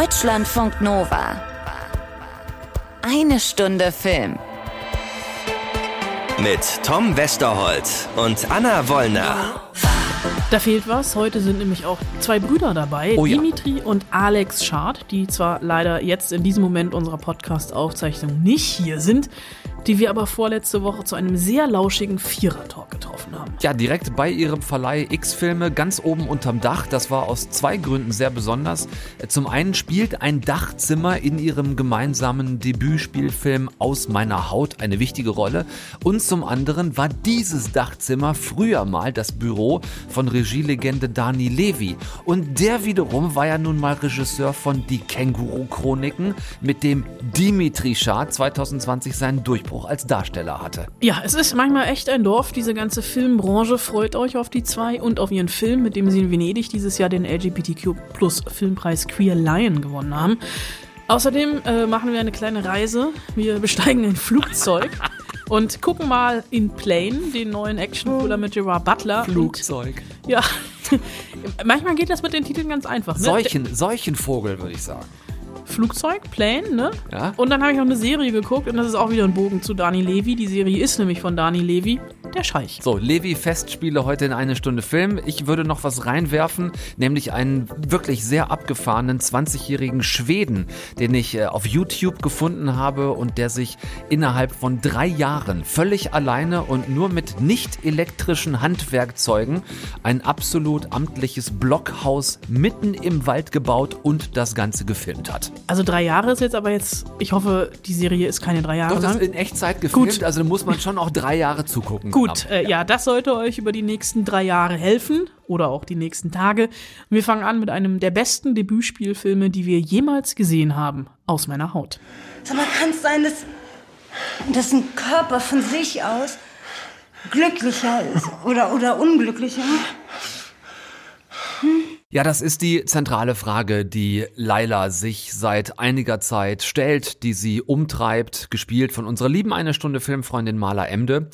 Deutschlandfunk Nova. Eine Stunde Film. Mit Tom Westerholt und Anna Wollner. Da fehlt was. Heute sind nämlich auch zwei Brüder dabei, Oh ja. Dimitri und Alex Schad, die zwar leider jetzt in diesem Moment unserer Podcast-Aufzeichnung nicht hier sind, die wir aber vorletzte Woche zu einem sehr lauschigen Vierer-Talk getroffen haben. Ja, direkt bei ihrem Verleih X-Filme ganz oben unterm Dach. Das war aus zwei Gründen sehr besonders. Zum einen spielt ein Dachzimmer in ihrem gemeinsamen Debütspielfilm Aus meiner Haut eine wichtige Rolle. Und zum anderen war dieses Dachzimmer früher mal das Büro von Regielegende Dani Levy. Und der wiederum war ja nun mal Regisseur von Die Känguru-Chroniken, mit dem Dimitri Schad 2020 seinen Durchbruch als Darsteller hatte. Ja, es ist manchmal echt ein Dorf. Diese ganze Filmbranche freut euch auf die zwei und auf ihren Film, mit dem sie in Venedig dieses Jahr den LGBTQ Plus Filmpreis Queer Lion gewonnen haben. Außerdem äh, machen wir eine kleine Reise. Wir besteigen ein Flugzeug und gucken mal in Plane, den neuen Action-Thriller mit Gerard Butler. Flugzeug. Und, ja, manchmal geht das mit den Titeln ganz einfach. Ne? Solchen, solchen Vogel, würde ich sagen. Flugzeug, Plane, ne? Ja. Und dann habe ich noch eine Serie geguckt und das ist auch wieder ein Bogen zu Dani Levy. Die Serie ist nämlich von Dani Levy, der Scheich. So, Levi Festspiele heute in eine Stunde Film. Ich würde noch was reinwerfen, nämlich einen wirklich sehr abgefahrenen 20-jährigen Schweden, den ich äh, auf YouTube gefunden habe und der sich innerhalb von drei Jahren völlig alleine und nur mit nicht elektrischen Handwerkzeugen ein absolut amtliches Blockhaus mitten im Wald gebaut und das Ganze gefilmt hat. Also drei Jahre ist jetzt aber jetzt, ich hoffe, die Serie ist keine drei Jahre Doch, das ist lang. in Echtzeit gefilmt, Gut. also da muss man schon auch drei Jahre zugucken. Gut, können. äh, ja, das sollte euch über die nächsten drei Jahre helfen oder auch die nächsten Tage. Wir fangen an mit einem der besten Debütspielfilme, die wir jemals gesehen haben, aus meiner Haut. Sag mal, kann es sein, dass, dass ein Körper von sich aus glücklicher ist oder, oder unglücklicher? Ja, das ist die zentrale Frage, die Laila sich seit einiger Zeit stellt, die sie umtreibt, gespielt von unserer lieben eine Stunde Filmfreundin Marla Emde.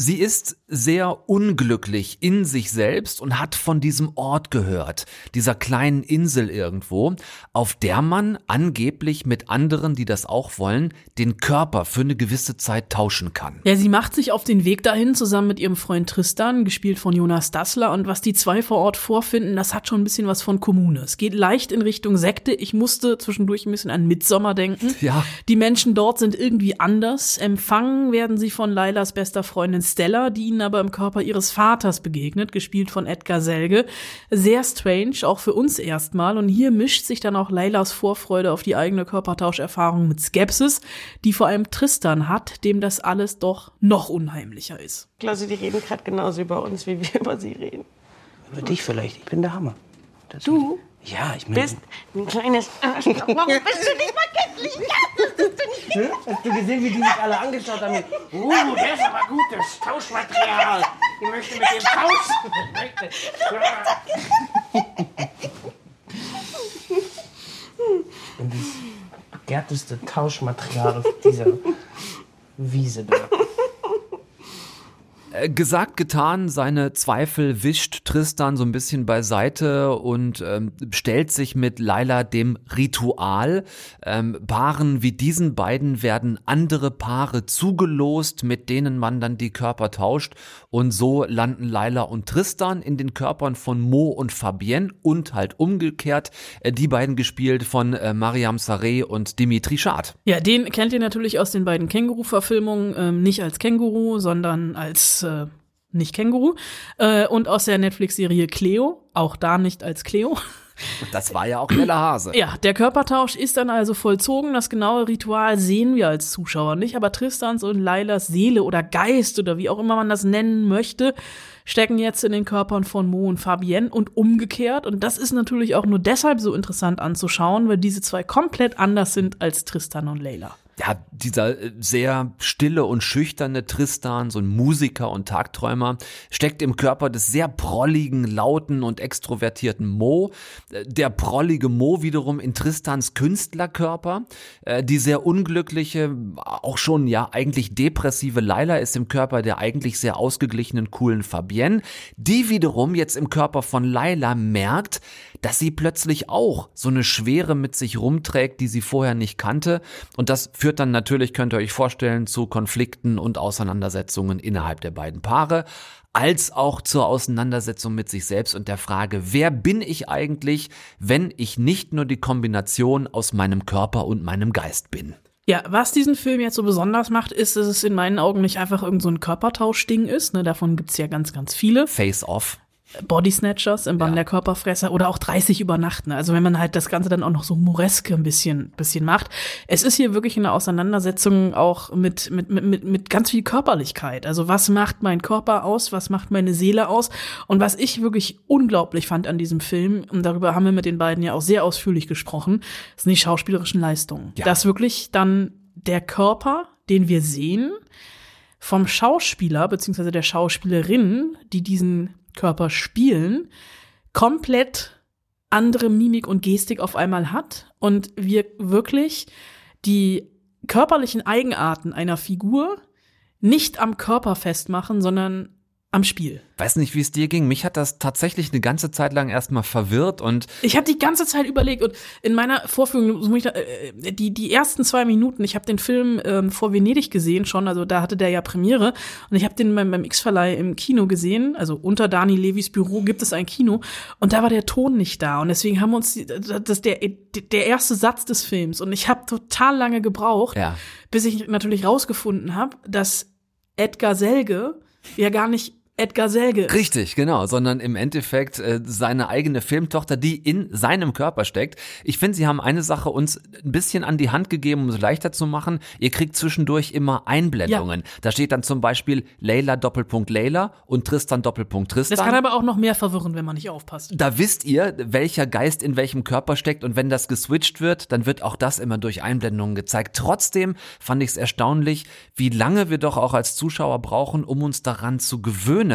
Sie ist sehr unglücklich in sich selbst und hat von diesem Ort gehört, dieser kleinen Insel irgendwo, auf der man angeblich mit anderen, die das auch wollen, den Körper für eine gewisse Zeit tauschen kann. Ja, sie macht sich auf den Weg dahin zusammen mit ihrem Freund Tristan, gespielt von Jonas Dassler. Und was die zwei vor Ort vorfinden, das hat schon ein bisschen was von Kommune. Es geht leicht in Richtung Sekte. Ich musste zwischendurch ein bisschen an Midsommer denken. Ja. Die Menschen dort sind irgendwie anders. Empfangen werden sie von Lailas bester Freundin Stella, die ihnen aber im Körper ihres Vaters begegnet, gespielt von Edgar Selge. Sehr strange, auch für uns erstmal. Und hier mischt sich dann auch Lailas Vorfreude auf die eigene Körpertauscherfahrung mit Skepsis, die vor allem Tristan hat, dem das alles doch noch unheimlicher ist. Klasse, die reden gerade genauso über uns, wie wir über sie reden. Über dich vielleicht. Ich bin der Hammer. Das Du Ja, ich meine. bist ein kleines Arschloch. Warum bist du nicht mal kenntlich? Ja, nicht. Hast du gesehen, wie die mich alle angeschaut haben? Uh, der ist aber gut, das Tauschmaterial. Ich möchte mit dem tauschen. Das begehrteste Tauschmaterial auf dieser Wiese da. Äh, Gesagt, getan, seine Zweifel wischt Tristan so ein bisschen beiseite und ähm, stellt sich mit Laila dem Ritual. Ähm, Paaren wie diesen beiden werden andere Paare zugelost, mit denen man dann die Körper tauscht. Und so landen Laila und Tristan in den Körpern von Mo und Fabienne und halt umgekehrt, äh, die beiden gespielt von äh, Mariam Sareh und Dimitri Schad. Ja, den kennt ihr natürlich aus den beiden Känguru-Verfilmungen, ähm, nicht als Känguru, sondern als äh, nicht Känguru. Äh, und aus der Netflix-Serie Cleo, auch da nicht als Cleo. Das war ja auch Bella Hase. Ja, der Körpertausch ist dann also vollzogen. Das genaue Ritual sehen wir als Zuschauer nicht, aber Tristans und Lailas Seele oder Geist oder wie auch immer man das nennen möchte, stecken jetzt in den Körpern von Mo und Fabienne und umgekehrt. Und das ist natürlich auch nur deshalb so interessant anzuschauen, weil diese zwei komplett anders sind als Tristan und Leila. Ja, dieser äh, sehr stille und schüchterne Tristan, so ein Musiker und Tagträumer, steckt im Körper des sehr prolligen, lauten und extrovertierten Mo. Äh, Der prollige Mo wiederum in Tristans Künstlerkörper. Äh, Die sehr unglückliche, auch schon ja eigentlich depressive Laila ist im Körper der eigentlich sehr ausgeglichenen, coolen Fabienne. Die wiederum jetzt im Körper von Laila merkt, dass sie plötzlich auch so eine Schwere mit sich rumträgt, die sie vorher nicht kannte. Und das führt dann natürlich, könnt ihr euch vorstellen, zu Konflikten und Auseinandersetzungen innerhalb der beiden Paare, als auch zur Auseinandersetzung mit sich selbst und der Frage, wer bin ich eigentlich, wenn ich nicht nur die Kombination aus meinem Körper und meinem Geist bin. Ja, was diesen Film jetzt so besonders macht, ist, dass es in meinen Augen nicht einfach irgend so ein Körpertauschding ist. Ne, davon gibt's ja ganz, ganz viele. Face off. Body Snatchers im Bann Ja. der Körperfresser oder auch 30 Übernachten. Also wenn man halt das Ganze dann auch noch so moreske ein bisschen, bisschen macht. Es ist hier wirklich eine Auseinandersetzung auch mit, mit, mit, mit, mit ganz viel Körperlichkeit. Also was macht mein Körper aus? Was macht meine Seele aus? Und was ich wirklich unglaublich fand an diesem Film, und darüber haben wir mit den beiden ja auch sehr ausführlich gesprochen, sind die schauspielerischen Leistungen. Ja. Dass wirklich dann der Körper, den wir sehen, vom Schauspieler beziehungsweise der Schauspielerin, die diesen Körper spielen, komplett andere Mimik und Gestik auf einmal hat und wir wirklich die körperlichen Eigenarten einer Figur nicht am Körper festmachen, sondern am Spiel. Weiß nicht, wie es dir ging. Mich hat das tatsächlich eine ganze Zeit lang erstmal verwirrt und Ich habe die ganze Zeit überlegt und in meiner Vorführung, da, äh, die, die ersten zwei Minuten, ich habe den Film ähm, vor Venedig gesehen schon, also da hatte der ja Premiere und ich habe den beim, beim X-Verleih im Kino gesehen, also unter Dani Levis Büro gibt es ein Kino und da war der Ton nicht da und deswegen haben wir uns, die, das ist der, der erste Satz des Films und ich habe total lange gebraucht, Ja. bis ich natürlich rausgefunden habe, dass Edgar Selge ja gar nicht Edgar Selge. Richtig, genau, sondern im Endeffekt äh, seine eigene Filmtochter, die in seinem Körper steckt. Ich finde, sie haben eine Sache uns ein bisschen an die Hand gegeben, um es leichter zu machen. Ihr kriegt zwischendurch immer Einblendungen. Da steht dann zum Beispiel Layla Doppelpunkt Layla und Tristan Doppelpunkt Tristan. Das kann aber auch noch mehr verwirren, wenn man nicht aufpasst. da wisst ihr, welcher Geist in welchem Körper steckt und wenn das geswitcht wird, dann wird auch das immer durch Einblendungen gezeigt. Trotzdem fand ich es erstaunlich, wie lange wir doch auch als Zuschauer brauchen, um uns daran zu gewöhnen,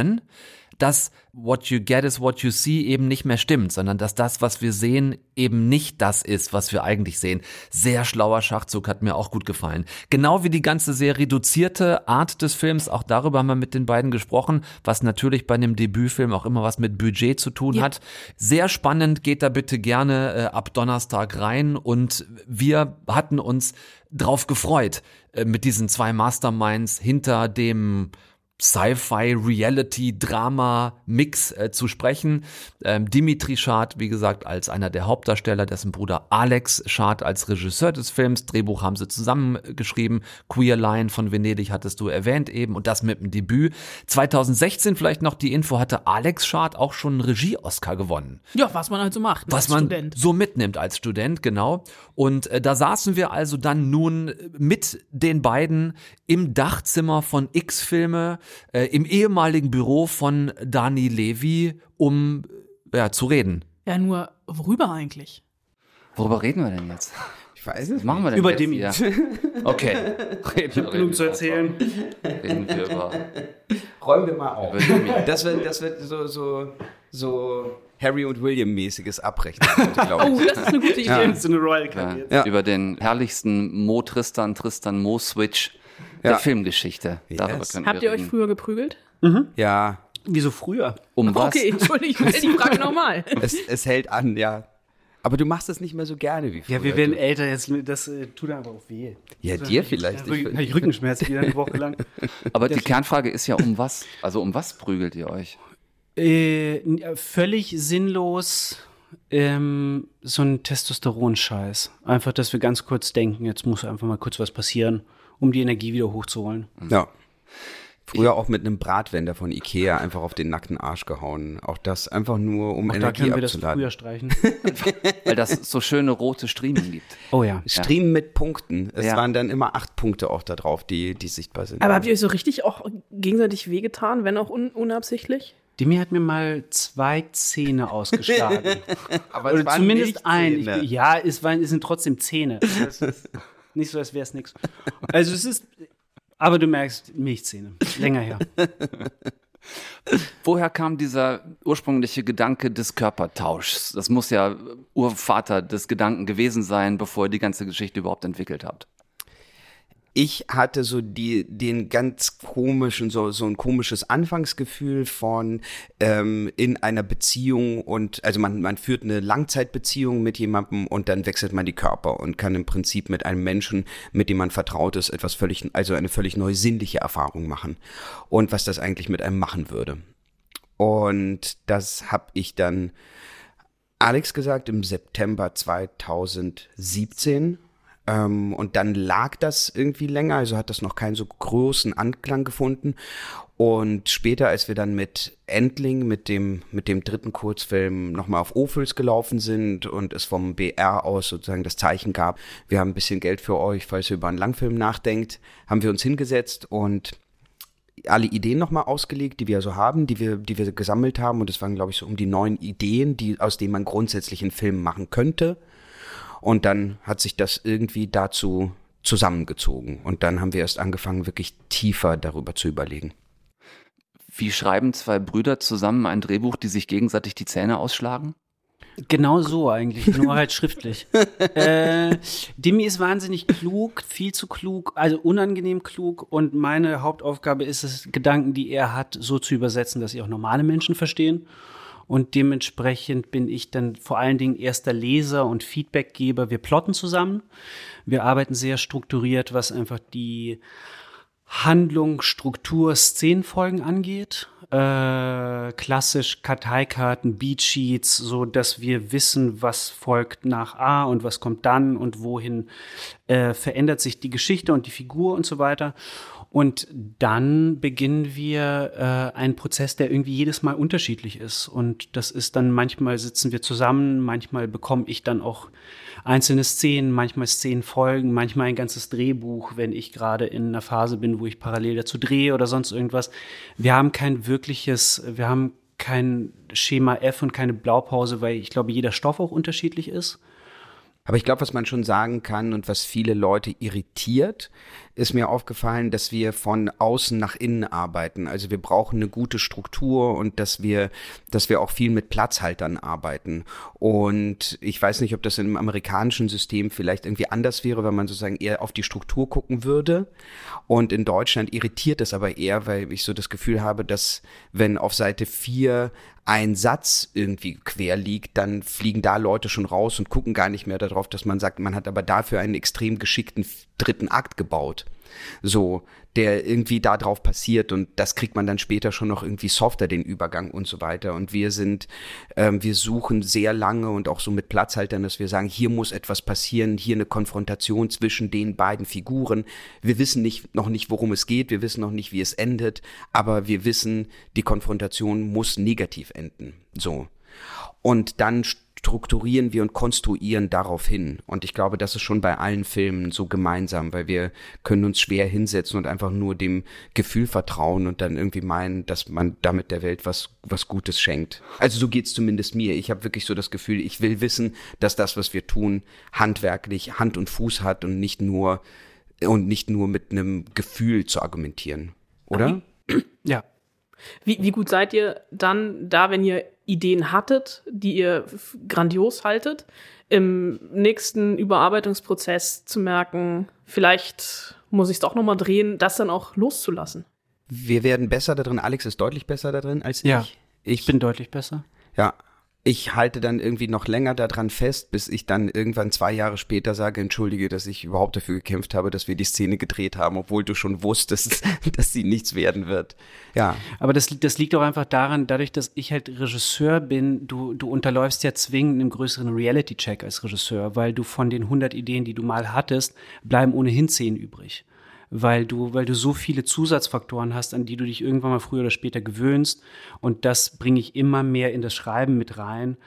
dass what you get is what you see eben nicht mehr stimmt, sondern dass das, was wir sehen, eben nicht das ist, was wir eigentlich sehen. Sehr schlauer Schachzug hat mir auch gut gefallen. Genau wie die ganze sehr reduzierte Art des Films, auch darüber haben wir mit den beiden gesprochen, was natürlich bei einem Debütfilm auch immer was mit Budget zu tun hat. Sehr spannend, geht da bitte gerne äh, ab Donnerstag rein und wir hatten uns drauf gefreut, äh, mit diesen zwei Masterminds hinter dem Sci-Fi-Reality-Drama-Mix äh, zu sprechen. Ähm, Dimitri Schad, wie gesagt, als einer der Hauptdarsteller, dessen Bruder Alex Schad als Regisseur des Films. Drehbuch haben sie zusammengeschrieben. Queer Line von Venedig hattest du erwähnt eben und das mit dem Debüt. 2016 vielleicht noch die Info, hatte Alex Schad auch schon einen Regie-Oscar gewonnen Ja, was man halt so macht. was man Student. so mitnimmt als Student, genau. Und äh, da saßen wir also dann nun mit den beiden im Dachzimmer von X-Filme, äh, im ehemaligen Büro von Dani Levi, um äh, ja, zu reden. Ja, nur worüber eigentlich? Worüber reden wir denn jetzt? Ich weiß Was es machen wir denn Über jetzt Demi. hier? Okay. Reden, reden, Genug zu erzählen. Reden wir über, Räumen wir mal auf. über Demi. Das wird, das wird so, so, so Harry und William-mäßiges Abrechnen, glaube Oh, das ist eine gute Idee. So eine Royal Ja, jetzt. Ja. Über den herrlichsten Mo Tristan, Tristan Mo Switch der Ja. Filmgeschichte. Darüber Yes. können Habt wir ihr euch früher geprügelt? Ja, Wieso früher? Um was? Okay, Entschuldigung, ich Frage nochmal. es, es hält an, ja. Aber du machst es nicht mehr so gerne wie früher. Ja, wir werden älter, jetzt, das äh, tut aber auch weh. Ja, dir vielleicht. Ja, Ich, Rücken, ich Rückenschmerzen wieder eine Woche lang. Aber die Kernfrage ist ja, um was? Also um was prügelt ihr euch? Äh, völlig sinnlos ähm, so ein Testosteron-Scheiß. Einfach, dass wir ganz kurz denken, jetzt muss einfach mal kurz was passieren, um die Energie wieder hochzuholen. ja. Früher auch mit einem Bratwender von Ikea einfach auf den nackten Arsch gehauen. Auch das einfach nur, um Auch da Energie können wir das abzuladen. früher streichen. Weil das so schöne rote Striemen gibt. Oh ja. Stream mit Punkten. Es Ja. waren dann immer acht Punkte auch da drauf, die, die sichtbar sind. Aber habt ihr euch so richtig auch gegenseitig wehgetan, wenn auch un unabsichtlich? Demi hat mir mal zwei Zähne ausgeschlagen. Aber Oder zumindest ein. Zähne. Ich, ja, es, waren, es sind trotzdem Zähne. Nicht so, als wäre es nichts. Also es ist, aber du merkst, Milchzähne. Länger her. Woher kam dieser ursprüngliche Gedanke des Körpertauschs? Das muss ja Urvater des Gedanken gewesen sein, bevor ihr die ganze Geschichte überhaupt entwickelt habt. Ich hatte so die, den ganz komischen, so, so ein komisches Anfangsgefühl von ähm, in einer Beziehung und also man, man führt eine Langzeitbeziehung mit jemandem und dann wechselt man die Körper und kann im Prinzip mit einem Menschen, mit dem man vertraut ist, etwas völlig, also eine völlig neue sinnliche Erfahrung machen. Und was das eigentlich mit einem machen würde. Und das habe ich dann Alex gesagt im September 2017. Ähm, und dann lag das irgendwie länger, also hat das noch keinen so großen Anklang gefunden. Und später, als wir dann mit Endling, mit dem, mit dem dritten Kurzfilm nochmal auf Ophüls gelaufen sind und es vom BR aus sozusagen das Zeichen gab, wir haben ein bisschen Geld für euch, falls ihr über einen Langfilm nachdenkt, haben wir uns hingesetzt und alle Ideen nochmal ausgelegt, die wir so haben, die wir, die wir gesammelt haben. Und es waren, glaube ich, so um die neun Ideen, die, aus denen man grundsätzlich einen Film machen könnte. Und dann hat sich das irgendwie dazu zusammengezogen. Und dann haben wir erst angefangen, wirklich tiefer darüber zu überlegen. Wie schreiben zwei Brüder zusammen ein Drehbuch, die sich gegenseitig die Zähne ausschlagen? Genau so eigentlich, nur halt schriftlich. äh, Dimi ist wahnsinnig klug, viel zu klug, also unangenehm klug und meine Hauptaufgabe ist es, Gedanken, die er hat, so zu übersetzen, dass sie auch normale Menschen verstehen. Und dementsprechend bin ich dann vor allen Dingen erster Leser und Feedbackgeber. Wir plotten zusammen. Wir arbeiten sehr strukturiert, was einfach die Handlung, Struktur, Szenenfolgen angeht. Äh, klassisch Karteikarten, Beatsheets, so dass wir wissen, was folgt nach A und was kommt dann und wohin äh, verändert sich die Geschichte und die Figur und so weiter. Und dann beginnen wir äh, einen Prozess, der irgendwie jedes Mal unterschiedlich ist. Und das ist dann manchmal sitzen wir zusammen, manchmal bekomme ich dann auch einzelne Szenen, manchmal Szenenfolgen, manchmal ein ganzes Drehbuch, wenn ich gerade in einer Phase bin, wo ich parallel dazu drehe oder sonst irgendwas. Wir haben kein wirkliches, wir haben kein Schema F und keine Blaupause, weil ich glaube, jeder Stoff auch unterschiedlich ist. Aber ich glaube, was man schon sagen kann und was viele Leute irritiert, ist mir aufgefallen, dass wir von außen nach innen arbeiten. Also wir brauchen eine gute Struktur und dass wir, dass wir auch viel mit Platzhaltern arbeiten. Und ich weiß nicht, ob das im amerikanischen System vielleicht irgendwie anders wäre, wenn man sozusagen eher auf die Struktur gucken würde. Und in Deutschland irritiert es aber eher, weil ich so das Gefühl habe, dass wenn auf Seite 4 ein Satz irgendwie quer liegt, dann fliegen da Leute schon raus und gucken gar nicht mehr darauf, dass man sagt, man hat aber dafür einen extrem geschickten dritten Akt gebaut. So, der irgendwie da drauf passiert und das kriegt man dann später schon noch irgendwie softer, den Übergang und so weiter. Und wir sind, ähm, wir suchen sehr lange und auch so mit Platzhaltern, dass wir sagen, hier muss etwas passieren, hier eine Konfrontation zwischen den beiden Figuren. Wir wissen nicht, noch nicht, worum es geht, wir wissen noch nicht, wie es endet, aber wir wissen, die Konfrontation muss negativ enden. So. Und dann strukturieren wir und konstruieren darauf hin. Und ich glaube, das ist schon bei allen Filmen so gemeinsam, weil wir können uns schwer hinsetzen und einfach nur dem Gefühl vertrauen und dann irgendwie meinen, dass man damit der Welt was, was Gutes schenkt. Also so geht's zumindest mir. Ich habe wirklich so das Gefühl, ich will wissen, dass das, was wir tun, handwerklich Hand und Fuß hat und nicht nur und nicht nur mit einem Gefühl zu argumentieren. Oder? Ja. Wie, wie gut seid ihr dann da, wenn ihr Ideen hattet, die ihr grandios haltet, im nächsten Überarbeitungsprozess zu merken, vielleicht muss ich es doch nochmal drehen, das dann auch loszulassen? Wir werden besser da drin. Alex ist deutlich besser da drin als Ja, ich. Ich bin deutlich besser. Ja. Ich halte dann irgendwie noch länger daran fest, bis ich dann irgendwann zwei Jahre später sage, entschuldige, dass ich überhaupt dafür gekämpft habe, dass wir die Szene gedreht haben, obwohl du schon wusstest, dass sie nichts werden wird. Ja. Aber das, das liegt auch einfach daran, dadurch, dass ich halt Regisseur bin, du, du unterläufst ja zwingend einen größeren Reality-Check als Regisseur, weil du von den 100 Ideen, die du mal hattest, bleiben ohnehin 10 übrig. Weil du, weil du so viele Zusatzfaktoren hast, an die du dich irgendwann mal früher oder später gewöhnst. Und das bringe ich immer mehr in das Schreiben mit rein.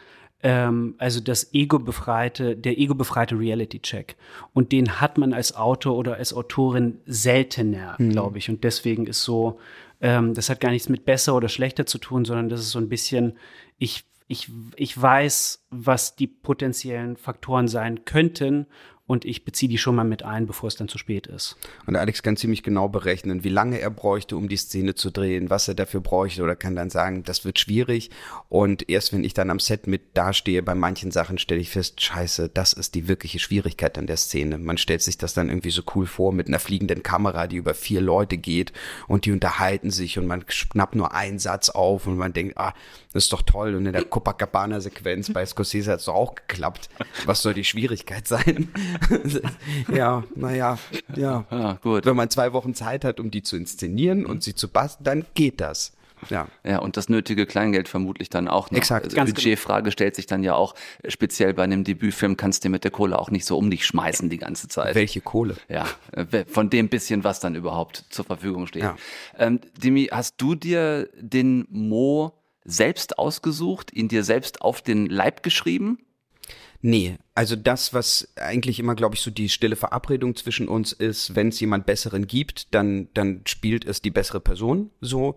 Ähm, also das ego-befreite, der ego-befreite Reality-Check. Und den hat man als Autor oder als Autorin seltener, Mhm. glaube ich. Und deswegen ist so, ähm, das hat gar nichts mit besser oder schlechter zu tun, sondern das ist so ein bisschen, ich, ich, ich weiß, was die potenziellen Faktoren sein könnten und ich beziehe die schon mal mit ein, bevor es dann zu spät ist. Und Alex kann ziemlich genau berechnen, wie lange er bräuchte, um die Szene zu drehen, was er dafür bräuchte oder kann dann sagen, das wird schwierig. Und erst wenn ich dann am Set mit dastehe, bei manchen Sachen stelle ich fest, scheiße, das ist die wirkliche Schwierigkeit an der Szene. Man stellt sich das dann irgendwie so cool vor mit einer fliegenden Kamera, die über vier Leute geht und die unterhalten sich und man schnappt nur einen Satz auf und man denkt, ah, das ist doch toll. Und in der Copacabana-Sequenz bei Scorsese hat es doch auch geklappt. Was soll die Schwierigkeit sein? Ja, naja, ja. Ja, gut. Wenn man zwei Wochen Zeit hat, um die zu inszenieren und sie zu basteln, dann geht das. Ja. Ja, und das nötige Kleingeld vermutlich dann auch noch. Exakt, Also ganz Budgetfrage stellt sich dann ja auch, äh, speziell bei einem Debütfilm kannst du mit der Kohle auch nicht so um dich schmeißen die ganze Zeit. Welche Kohle? Ja, äh, von dem bisschen, was dann überhaupt zur Verfügung steht. Ja. Ähm, Dimi, hast du dir den Mo selbst ausgesucht, ihn dir selbst auf den Leib geschrieben? Nee, also das, was eigentlich immer, glaube ich, so die stille Verabredung zwischen uns ist, wenn es jemand Besseren gibt, dann, dann spielt es die bessere Person so.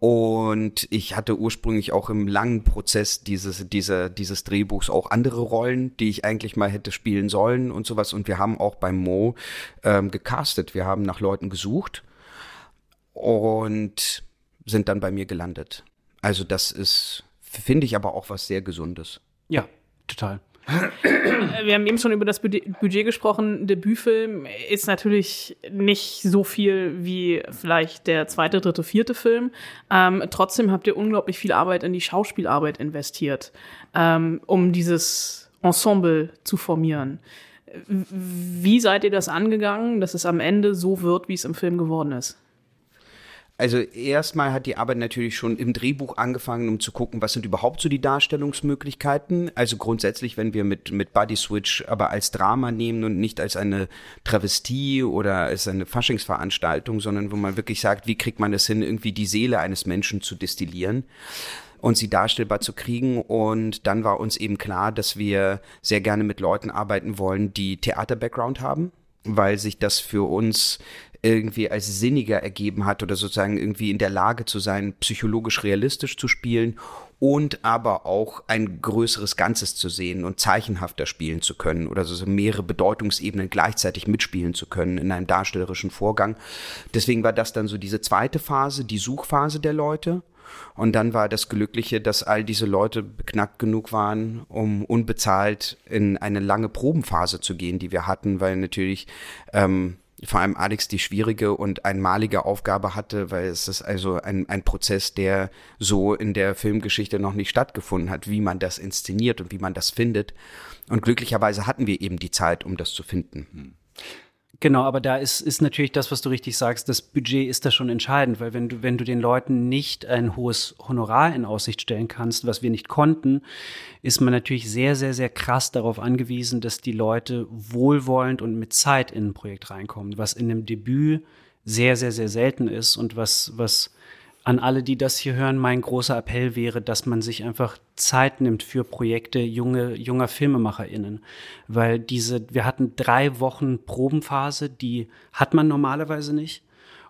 Und ich hatte ursprünglich auch im langen Prozess dieses, dieser, dieses Drehbuchs auch andere Rollen, die ich eigentlich mal hätte spielen sollen und sowas. Und wir haben auch beim Mo ähm, gecastet. Wir haben nach Leuten gesucht und sind dann bei mir gelandet. Also das ist, finde ich aber auch was sehr Gesundes. Ja, total. Wir haben eben schon über das Budget Budget gesprochen. Debütfilm ist natürlich nicht so viel wie vielleicht der zweite, dritte, vierte Film. Ähm, trotzdem habt ihr unglaublich viel Arbeit in die Schauspielarbeit investiert, ähm, um dieses Ensemble zu formieren. Wie seid ihr das angegangen, dass es am Ende so wird, wie es im Film geworden ist? Also erstmal hat die Arbeit natürlich schon im Drehbuch angefangen, um zu gucken, was sind überhaupt so die Darstellungsmöglichkeiten. Also grundsätzlich, wenn wir mit, mit Body Switch aber als Drama nehmen und nicht als eine Travestie oder als eine Faschingsveranstaltung, sondern wo man wirklich sagt, wie kriegt man es hin, irgendwie die Seele eines Menschen zu destillieren und sie darstellbar zu kriegen. Und dann war uns eben klar, dass wir sehr gerne mit Leuten arbeiten wollen, die Theater-Background haben, weil sich das für uns irgendwie als sinniger ergeben hat oder sozusagen irgendwie in der Lage zu sein, psychologisch realistisch zu spielen und aber auch ein größeres Ganzes zu sehen und zeichenhafter spielen zu können oder so mehrere Bedeutungsebenen gleichzeitig mitspielen zu können in einem darstellerischen Vorgang. Deswegen war das dann so diese zweite Phase, die Suchphase der Leute. Und dann war das Glückliche, dass all diese Leute beknackt genug waren, um unbezahlt in eine lange Probenphase zu gehen, die wir hatten, weil natürlich ähm, vor allem Alex die schwierige und einmalige Aufgabe hatte, weil es ist also ein, ein Prozess, der so in der Filmgeschichte noch nicht stattgefunden hat, wie man das inszeniert und wie man das findet. Und glücklicherweise hatten wir eben die Zeit, um das zu finden. Genau, aber da ist, ist natürlich das, was du richtig sagst, das Budget ist da schon entscheidend, weil wenn du, wenn du den Leuten nicht ein hohes Honorar in Aussicht stellen kannst, was wir nicht konnten, ist man natürlich sehr, sehr, sehr krass darauf angewiesen, dass die Leute wohlwollend und mit Zeit in ein Projekt reinkommen, was in einem Debüt sehr, sehr, sehr selten ist und was, was an alle, die das hier hören, mein großer Appell wäre, dass man sich einfach Zeit nimmt für Projekte junge, junger FilmemacherInnen. Weil diese, wir hatten drei Wochen Probenphase, die hat man normalerweise nicht.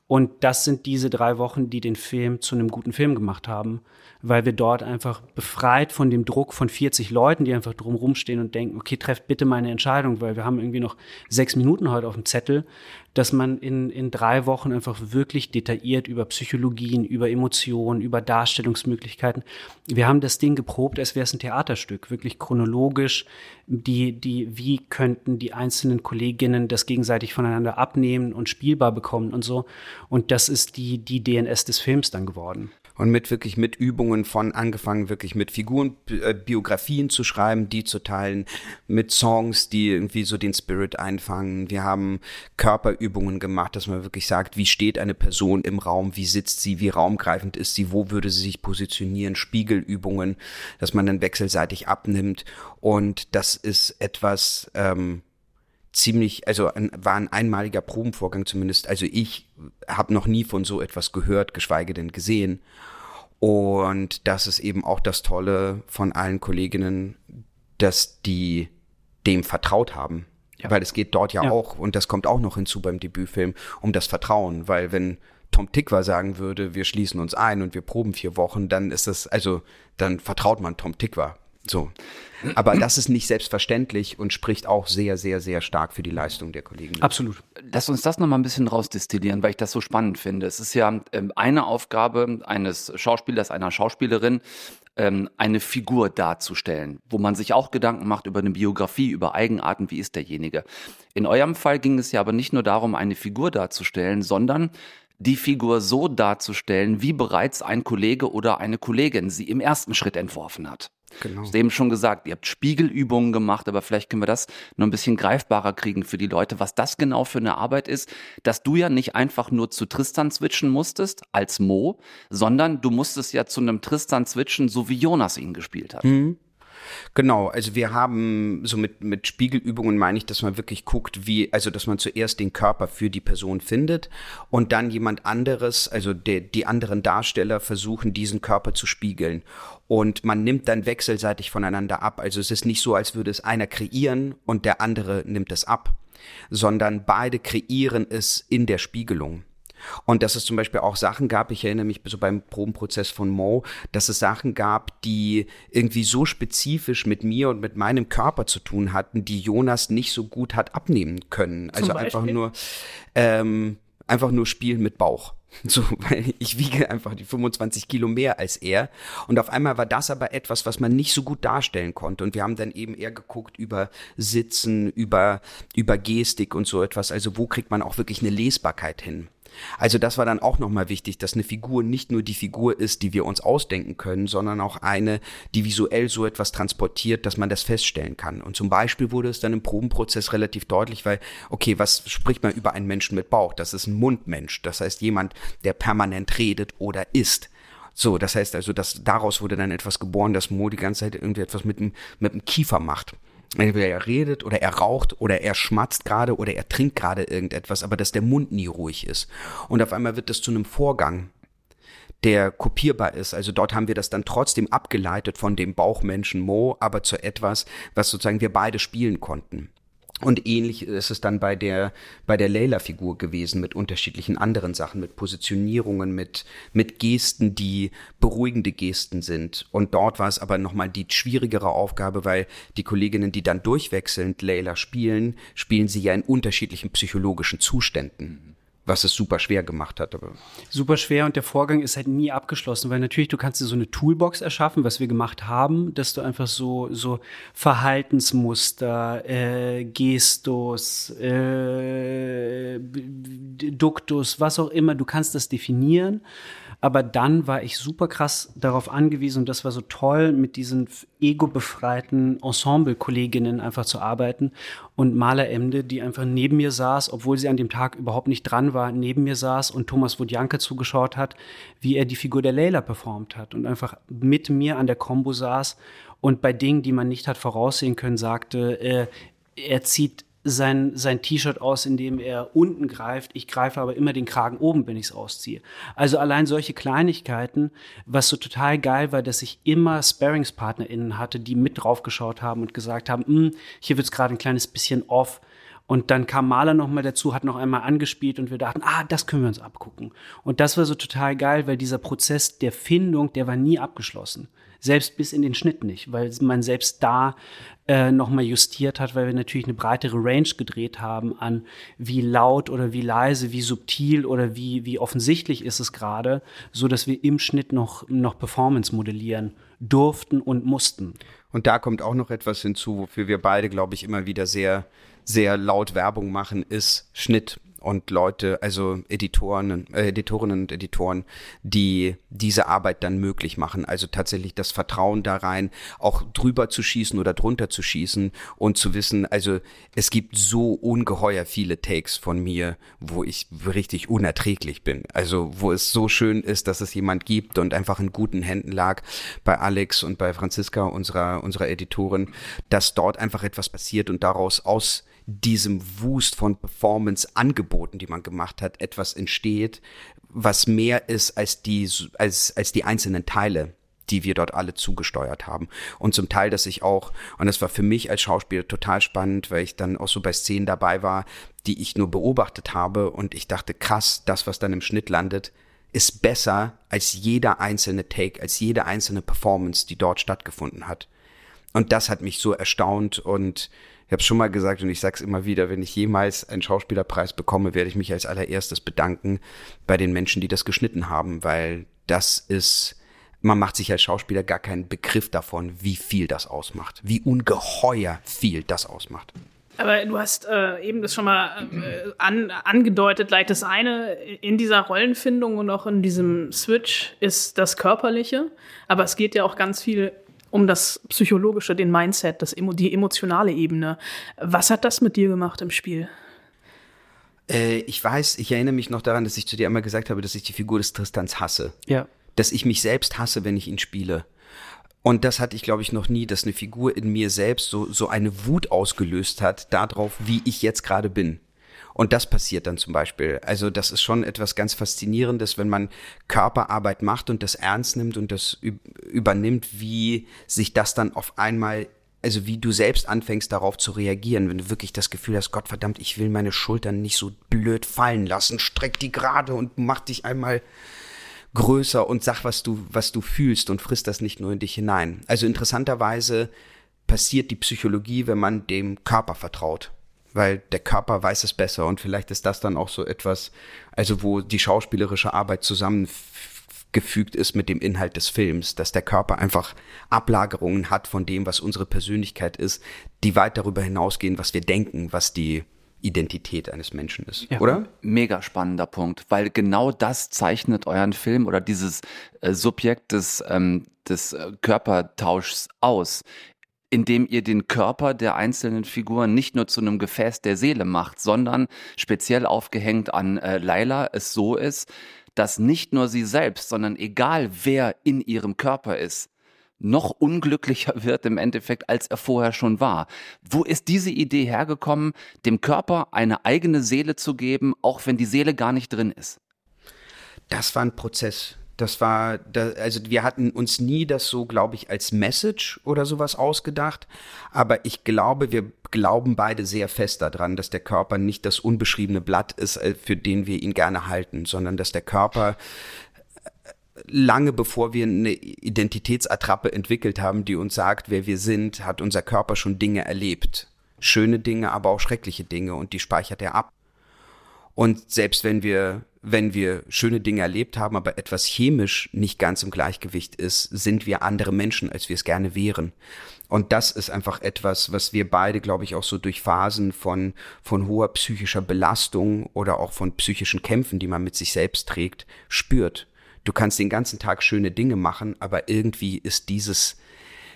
Und das sind diese drei Wochen, die den Film zu einem guten Film gemacht haben, weil wir dort einfach befreit von dem Druck von 40 Leuten, die einfach drumherum stehen und denken, okay, trefft bitte meine Entscheidung, weil wir haben irgendwie noch sechs Minuten heute auf dem Zettel, dass man in, in drei Wochen einfach wirklich detailliert über Psychologien, über Emotionen, über Darstellungsmöglichkeiten. Wir haben das Ding geprobt, als wäre es ein Theaterstück, wirklich chronologisch, die, die, wie könnten die einzelnen Kolleginnen das gegenseitig voneinander abnehmen und spielbar bekommen und so. Und das ist die, die DNS des Films dann geworden und mit wirklich mit Übungen von angefangen wirklich mit Figuren äh, Biografien zu schreiben, die zu teilen, mit Songs, die irgendwie so den Spirit einfangen. Wir haben Körperübungen gemacht, dass man wirklich sagt, wie steht eine Person im Raum, wie sitzt sie, wie raumgreifend ist sie, wo würde sie sich positionieren, Spiegelübungen, dass man dann wechselseitig abnimmt und das ist etwas ähm, ziemlich, also ein, war ein einmaliger Probenvorgang zumindest. Also ich habe noch nie von so etwas gehört, geschweige denn gesehen. Und das ist eben auch das Tolle von allen Kolleginnen, dass die dem vertraut haben. Ja. Weil es geht dort ja, ja, auch, und das kommt auch noch hinzu beim Debütfilm, um das Vertrauen. Weil wenn Tom Tickwer sagen würde, wir schließen uns ein und wir proben vier Wochen, dann ist das, also dann vertraut man Tom Tickwer. So. Aber das ist nicht selbstverständlich und spricht auch sehr, sehr, sehr stark für die Leistung der Kollegen. Absolut. Lass uns das nochmal ein bisschen rausdestillieren, weil ich das so spannend finde. Es ist ja ähm, eine Aufgabe eines Schauspielers, einer Schauspielerin, ähm, eine Figur darzustellen, wo man sich auch Gedanken macht über eine Biografie, über Eigenarten, wie ist derjenige. In eurem Fall ging es ja aber nicht nur darum, eine Figur darzustellen, sondern die Figur so darzustellen, wie bereits ein Kollege oder eine Kollegin sie im ersten Schritt entworfen hat. Genau. Du hast eben schon gesagt, ihr habt Spiegelübungen gemacht, aber vielleicht können wir das noch ein bisschen greifbarer kriegen für die Leute, was das genau für eine Arbeit ist, dass du ja nicht einfach nur zu Tristan switchen musstest als Mo, sondern du musstest ja zu einem Tristan switchen, so wie Jonas ihn gespielt hat. Mhm. Genau, also wir haben so mit, mit Spiegelübungen meine ich, dass man wirklich guckt, wie, also dass man zuerst den Körper für die Person findet und dann jemand anderes, also de, die anderen Darsteller versuchen, diesen Körper zu spiegeln. Und man nimmt dann wechselseitig voneinander ab. Also es ist nicht so, als würde es einer kreieren und der andere nimmt es ab, sondern beide kreieren es in der Spiegelung. Und dass es zum Beispiel auch Sachen gab, ich erinnere mich so beim Probenprozess von Mo, dass es Sachen gab, die irgendwie so spezifisch mit mir und mit meinem Körper zu tun hatten, die Jonas nicht so gut hat abnehmen können. Also einfach nur, ähm, einfach nur spielen mit Bauch. So, weil ich wiege einfach die 25 Kilo mehr als er. Und auf einmal war das aber etwas, was man nicht so gut darstellen konnte. Und wir haben dann eben eher geguckt über Sitzen, über, über Gestik und so etwas. Also wo kriegt man auch wirklich eine Lesbarkeit hin? Also das war dann auch nochmal wichtig, dass eine Figur nicht nur die Figur ist, die wir uns ausdenken können, sondern auch eine, die visuell so etwas transportiert, dass man das feststellen kann. Und zum Beispiel wurde es dann im Probenprozess relativ deutlich, weil, okay, was spricht man über einen Menschen mit Bauch? Das ist ein Mundmensch. Das heißt jemand, der permanent redet oder isst. So, das heißt also, dass daraus wurde dann etwas geboren, dass Mo die ganze Zeit irgendwie etwas mit dem, mit dem Kiefer macht entweder er redet oder er raucht oder er schmatzt gerade oder er trinkt gerade irgendetwas, aber dass der Mund nie ruhig ist. Und auf einmal wird das zu einem Vorgang, der kopierbar ist. Also dort haben wir das dann trotzdem abgeleitet von dem Bauchmenschen Mo, aber zu etwas, was sozusagen wir beide spielen konnten. Und ähnlich ist es dann bei der, bei der Layla-Figur gewesen mit unterschiedlichen anderen Sachen, mit Positionierungen, mit, mit Gesten, die beruhigende Gesten sind. Und dort war es aber nochmal die schwierigere Aufgabe, weil die Kolleginnen, die dann durchwechselnd Layla spielen, spielen sie ja in unterschiedlichen psychologischen Zuständen was es super schwer gemacht hat. Aber super schwer und der Vorgang ist halt nie abgeschlossen, weil natürlich du kannst dir so eine Toolbox erschaffen, was wir gemacht haben, dass du einfach so so Verhaltensmuster, äh, Gestus, äh, Duktus, was auch immer, du kannst das definieren aber dann war ich super krass darauf angewiesen und das war so toll, mit diesen ego-befreiten Ensemble-Kolleginnen einfach zu arbeiten und Maleremde, die einfach neben mir saß, obwohl sie an dem Tag überhaupt nicht dran war, neben mir saß und Thomas Wodjanke zugeschaut hat, wie er die Figur der Leila performt hat und einfach mit mir an der Combo saß und bei Dingen, die man nicht hat voraussehen können, sagte, äh, er zieht sein, sein T-Shirt aus, in dem er unten greift. Ich greife aber immer den Kragen oben, wenn ich es ausziehe. Also allein solche Kleinigkeiten, was so total geil war, dass ich immer SparingspartnerInnen hatte, die mit draufgeschaut haben und gesagt haben, hm, hier wird's gerade ein kleines bisschen off. Und dann kam Maler noch mal dazu, hat noch einmal angespielt und wir dachten, ah, das können wir uns abgucken. Und das war so total geil, weil dieser Prozess der Findung, der war nie abgeschlossen selbst bis in den Schnitt nicht, weil man selbst da äh, nochmal justiert hat, weil wir natürlich eine breitere Range gedreht haben an wie laut oder wie leise, wie subtil oder wie, wie offensichtlich ist es gerade, so dass wir im Schnitt noch, noch Performance modellieren durften und mussten. Und da kommt auch noch etwas hinzu, wofür wir beide, glaube ich, immer wieder sehr, sehr laut Werbung machen, ist Schnitt und Leute, also Editoren, äh, Editorinnen und Editoren, die diese Arbeit dann möglich machen. Also tatsächlich das Vertrauen da rein, auch drüber zu schießen oder drunter zu schießen und zu wissen, also es gibt so ungeheuer viele Takes von mir, wo ich richtig unerträglich bin. Also wo es so schön ist, dass es jemand gibt und einfach in guten Händen lag bei Alex und bei Franziska, unserer, unserer Editorin, dass dort einfach etwas passiert und daraus aus diesem Wust von Performance-Angeboten, die man gemacht hat, etwas entsteht, was mehr ist als die, als, als die einzelnen Teile die wir dort alle zugesteuert haben. Und zum Teil, dass ich auch, und das war für mich als Schauspieler total spannend, weil ich dann auch so bei Szenen dabei war, die ich nur beobachtet habe und ich dachte, krass, das, was dann im Schnitt landet, ist besser als jeder einzelne Take, als jede einzelne Performance, die dort stattgefunden hat. Und das hat mich so erstaunt und ich habe schon mal gesagt und ich sage es immer wieder, wenn ich jemals einen Schauspielerpreis bekomme, werde ich mich als allererstes bedanken bei den Menschen, die das geschnitten haben, weil das ist, man macht sich als Schauspieler gar keinen Begriff davon, wie viel das ausmacht, wie ungeheuer viel das ausmacht. Aber du hast äh, eben das schon mal äh, an, angedeutet, gleich das eine in dieser Rollenfindung und auch in diesem Switch ist das Körperliche. Aber es geht ja auch ganz viel um das Psychologische, den Mindset, das, die emotionale Ebene. Was hat das mit dir gemacht im Spiel? Äh, ich weiß, ich erinnere mich noch daran, dass ich zu dir einmal gesagt habe, dass ich die Figur des Tristans hasse. Ja. Dass ich mich selbst hasse, wenn ich ihn spiele. Und das hatte ich, glaube ich, noch nie, dass eine Figur in mir selbst so, so eine Wut ausgelöst hat darauf, wie ich jetzt gerade bin. Und das passiert dann zum Beispiel. Also das ist schon etwas ganz Faszinierendes, wenn man Körperarbeit macht und das ernst nimmt und das übernimmt, wie sich das dann auf einmal also wie du selbst anfängst darauf zu reagieren, wenn du wirklich das Gefühl hast, Gott verdammt, ich will meine Schultern nicht so blöd fallen lassen, streck die gerade und mach dich einmal größer und sag, was du, was du fühlst und frisst das nicht nur in dich hinein. Also interessanterweise passiert die Psychologie, wenn man dem Körper vertraut weil der Körper weiß es besser und vielleicht ist das dann auch so etwas, also wo die schauspielerische Arbeit zusammengefügt ist mit dem Inhalt des Films, dass der Körper einfach Ablagerungen hat von dem, was unsere Persönlichkeit ist, die weit darüber hinausgehen, was wir denken, was die Identität eines Menschen ist, ja. oder? Mega spannender Punkt, weil genau das zeichnet euren Film oder dieses äh, Subjekt des, ähm, des äh, Körpertauschs aus indem ihr den Körper der einzelnen Figuren nicht nur zu einem Gefäß der Seele macht, sondern speziell aufgehängt an äh, Laila es so ist, dass nicht nur sie selbst, sondern egal wer in ihrem Körper ist, noch unglücklicher wird im Endeffekt, als er vorher schon war. Wo ist diese Idee hergekommen, dem Körper eine eigene Seele zu geben, auch wenn die Seele gar nicht drin ist? Das war ein Prozess. Das war, da, also wir hatten uns nie das so, glaube ich, als Message oder sowas ausgedacht. Aber ich glaube, wir glauben beide sehr fest daran, dass der Körper nicht das unbeschriebene Blatt ist, äh, für den wir ihn gerne halten, sondern dass der Körper äh, lange bevor wir eine Identitätsattrappe entwickelt haben, die uns sagt, wer wir sind, hat unser Körper schon Dinge erlebt. Schöne Dinge, aber auch schreckliche Dinge und die speichert er ab. Und selbst wenn wir wenn wir schöne Dinge erlebt haben, aber etwas chemisch nicht ganz im Gleichgewicht ist, sind wir andere Menschen, als wir es gerne wären. Und das ist einfach etwas, was wir beide, glaube ich, auch so durch Phasen von, von hoher psychischer Belastung oder auch von psychischen Kämpfen, die man mit sich selbst trägt, spürt. Du kannst den ganzen Tag schöne Dinge machen, aber irgendwie ist dieses,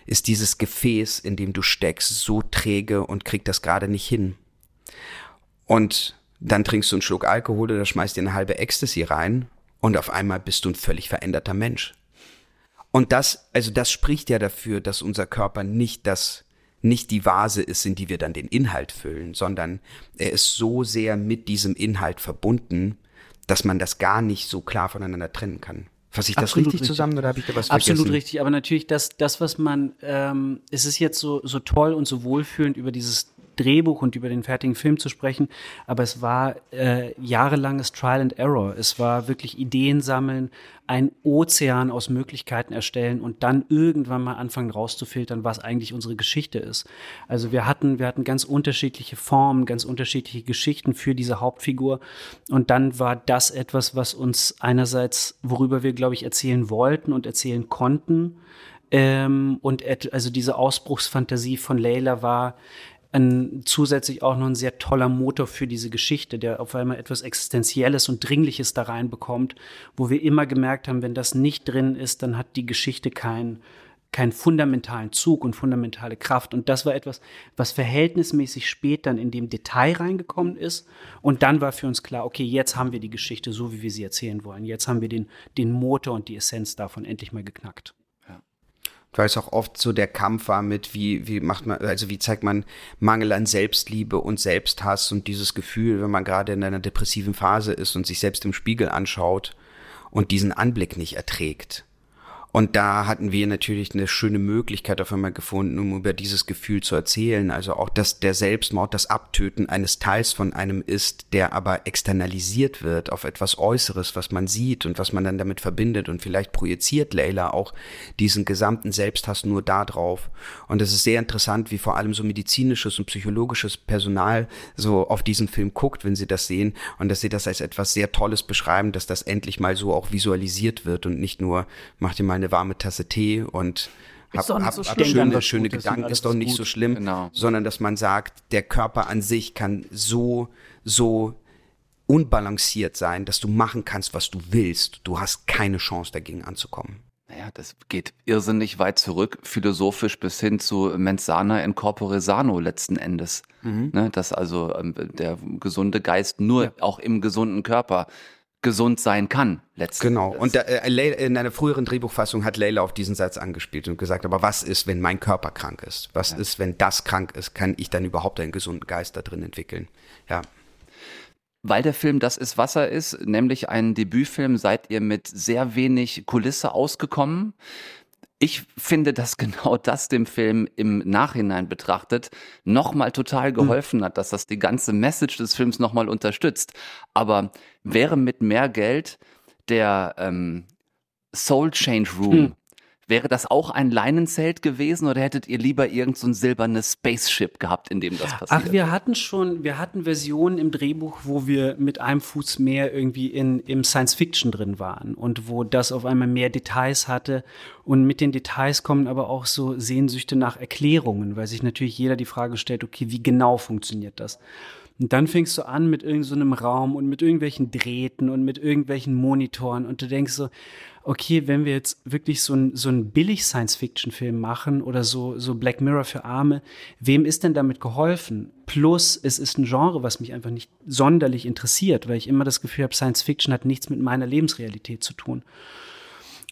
ist dieses Gefäß, in dem du steckst, so träge und kriegt das gerade nicht hin. Und dann trinkst du einen Schluck Alkohol oder schmeißt dir eine halbe Ecstasy rein und auf einmal bist du ein völlig veränderter Mensch. Und das, also das spricht ja dafür, dass unser Körper nicht das, nicht die Vase ist, in die wir dann den Inhalt füllen, sondern er ist so sehr mit diesem Inhalt verbunden, dass man das gar nicht so klar voneinander trennen kann. Fasse ich das Absolut richtig, richtig, zusammen oder habe ich da was Absolut vergessen? richtig, aber natürlich das, das was man, ähm, es ist jetzt so, so toll und so wohlfühlend über dieses Drehbuch und über den fertigen Film zu sprechen, aber es war äh, jahrelanges Trial and Error. Es war wirklich Ideen sammeln, ein Ozean aus Möglichkeiten erstellen und dann irgendwann mal anfangen rauszufiltern, was eigentlich unsere Geschichte ist. Also wir hatten, wir hatten ganz unterschiedliche Formen, ganz unterschiedliche Geschichten für diese Hauptfigur und dann war das etwas, was uns einerseits, worüber wir, glaube ich, erzählen wollten und erzählen konnten, ähm, und also diese Ausbruchsfantasie von Leila war ein, zusätzlich auch noch ein sehr toller Motor für diese Geschichte, der auf einmal etwas Existenzielles und Dringliches da reinbekommt, wo wir immer gemerkt haben, wenn das nicht drin ist, dann hat die Geschichte keinen keinen fundamentalen Zug und fundamentale Kraft. Und das war etwas, was verhältnismäßig spät dann in dem Detail reingekommen ist. Und dann war für uns klar, okay, jetzt haben wir die Geschichte so, wie wir sie erzählen wollen. Jetzt haben wir den, den Motor und die Essenz davon endlich mal geknackt weil es auch oft so der Kampf war mit, wie, wie macht man, also wie zeigt man Mangel an Selbstliebe und Selbsthass und dieses Gefühl, wenn man gerade in einer depressiven Phase ist und sich selbst im Spiegel anschaut und diesen Anblick nicht erträgt. Und da hatten wir natürlich eine schöne Möglichkeit auf einmal gefunden, um über dieses Gefühl zu erzählen. Also auch, dass der Selbstmord das Abtöten eines Teils von einem ist, der aber externalisiert wird auf etwas Äußeres, was man sieht und was man dann damit verbindet. Und vielleicht projiziert Leila auch diesen gesamten Selbsthass nur da drauf. Und es ist sehr interessant, wie vor allem so medizinisches und psychologisches Personal so auf diesen Film guckt, wenn sie das sehen. Und dass sie das als etwas sehr Tolles beschreiben, dass das endlich mal so auch visualisiert wird und nicht nur, macht ihr mal eine warme Tasse Tee und hab, so hab schöne, schöne Gedanken, ist doch nicht gut. so schlimm, Genau. sondern dass man sagt, der Körper an sich kann so, so unbalanciert sein, dass du machen kannst, was du willst. Du hast keine Chance dagegen anzukommen. Naja, das geht irrsinnig weit zurück, philosophisch bis hin zu mens sana in corpore sano letzten Endes. Ne, dass also ähm, der gesunde Geist nur auch im gesunden Körper gesund sein kann, letzten Genau. Und äh, in einer früheren Drehbuchfassung hat Leila auf diesen Satz angespielt und gesagt, aber was ist, wenn mein Körper krank ist? Was ist, wenn das krank ist? Kann ich dann überhaupt einen gesunden Geist da drin entwickeln? Ja. Weil der Film Das ist Wasser ist, nämlich ein Debütfilm, seid ihr mit sehr wenig Kulisse ausgekommen. Ich finde, dass genau das dem Film im Nachhinein betrachtet nochmal total geholfen hat, dass das die ganze Message des Films nochmal unterstützt. Aber wäre mit mehr Geld der ähm, Soul Change Room, wäre das auch ein Leinenzelt gewesen oder hättet ihr lieber irgend so ein silbernes Spaceship gehabt, in dem das passiert? Ach, wir hatten schon, wir hatten Versionen im Drehbuch, wo wir mit einem Fuß mehr irgendwie in, im Science Fiction drin waren und wo das auf einmal mehr Details hatte. Und mit den Details kommen aber auch so Sehnsüchte nach Erklärungen, weil sich natürlich jeder die Frage stellt, okay, wie genau funktioniert das? Und dann fängst du an mit irgendeinem so Raum und mit irgendwelchen Drähten und mit irgendwelchen Monitoren und du denkst so, okay, wenn wir jetzt wirklich so ein, so ein billig Science-Fiction-Film machen oder so, so Black Mirror für Arme, wem ist denn damit geholfen? Plus, es ist ein Genre, was mich einfach nicht sonderlich interessiert, weil ich immer das Gefühl habe, Science-Fiction hat nichts mit meiner Lebensrealität zu tun.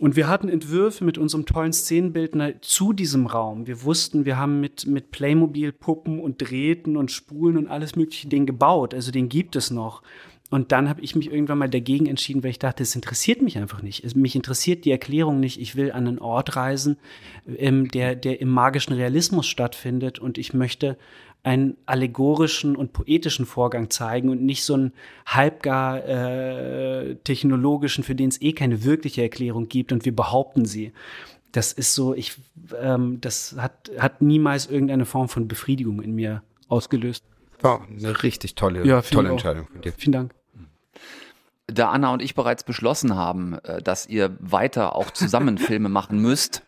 Und wir hatten Entwürfe mit unserem tollen Szenenbildner zu diesem Raum. Wir wussten, wir haben mit, mit Playmobil-Puppen und Drähten und Spulen und alles mögliche den gebaut. Also den gibt es noch. Und dann habe ich mich irgendwann mal dagegen entschieden, weil ich dachte, es interessiert mich einfach nicht. Es, mich interessiert die Erklärung nicht. Ich will an einen Ort reisen, ähm, der, der im magischen Realismus stattfindet. Und ich möchte einen allegorischen und poetischen Vorgang zeigen und nicht so einen halbgar äh, technologischen, für den es eh keine wirkliche Erklärung gibt und wir behaupten sie. Das ist so, ich, ähm, das hat, hat niemals irgendeine Form von Befriedigung in mir ausgelöst. War eine richtig tolle, Ja, tolle. Entscheidung von dir. Vielen Dank. da Anna und ich bereits beschlossen haben, äh, dass ihr weiter auch zusammen Filme machen müsst,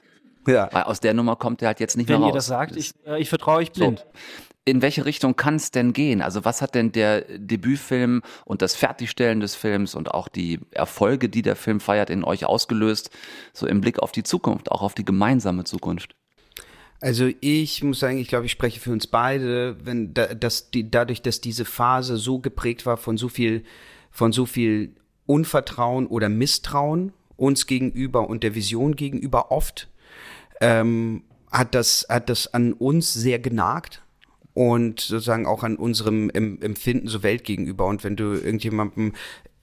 Ja. weil aus der Nummer kommt ihr halt jetzt nicht Wenn mehr raus. ihr das sagt, ich, äh, ich vertraue euch blind. So. In welche Richtung kann es denn gehen? Also was hat denn der Debütfilm und das Fertigstellen des Films und auch die Erfolge, die der Film feiert, in euch ausgelöst, so im Blick auf die Zukunft, auch auf die gemeinsame Zukunft? Also ich muss sagen, ich glaube, ich spreche für uns beide, wenn da, dass die, dadurch, dass diese Phase so geprägt war von so viel, von so viel Unvertrauen oder Misstrauen uns gegenüber und der Vision gegenüber oft, ähm, hat das, hat das an uns sehr genagt und sozusagen auch an unserem Em- Empfinden so Welt gegenüber. Und wenn du irgendjemandem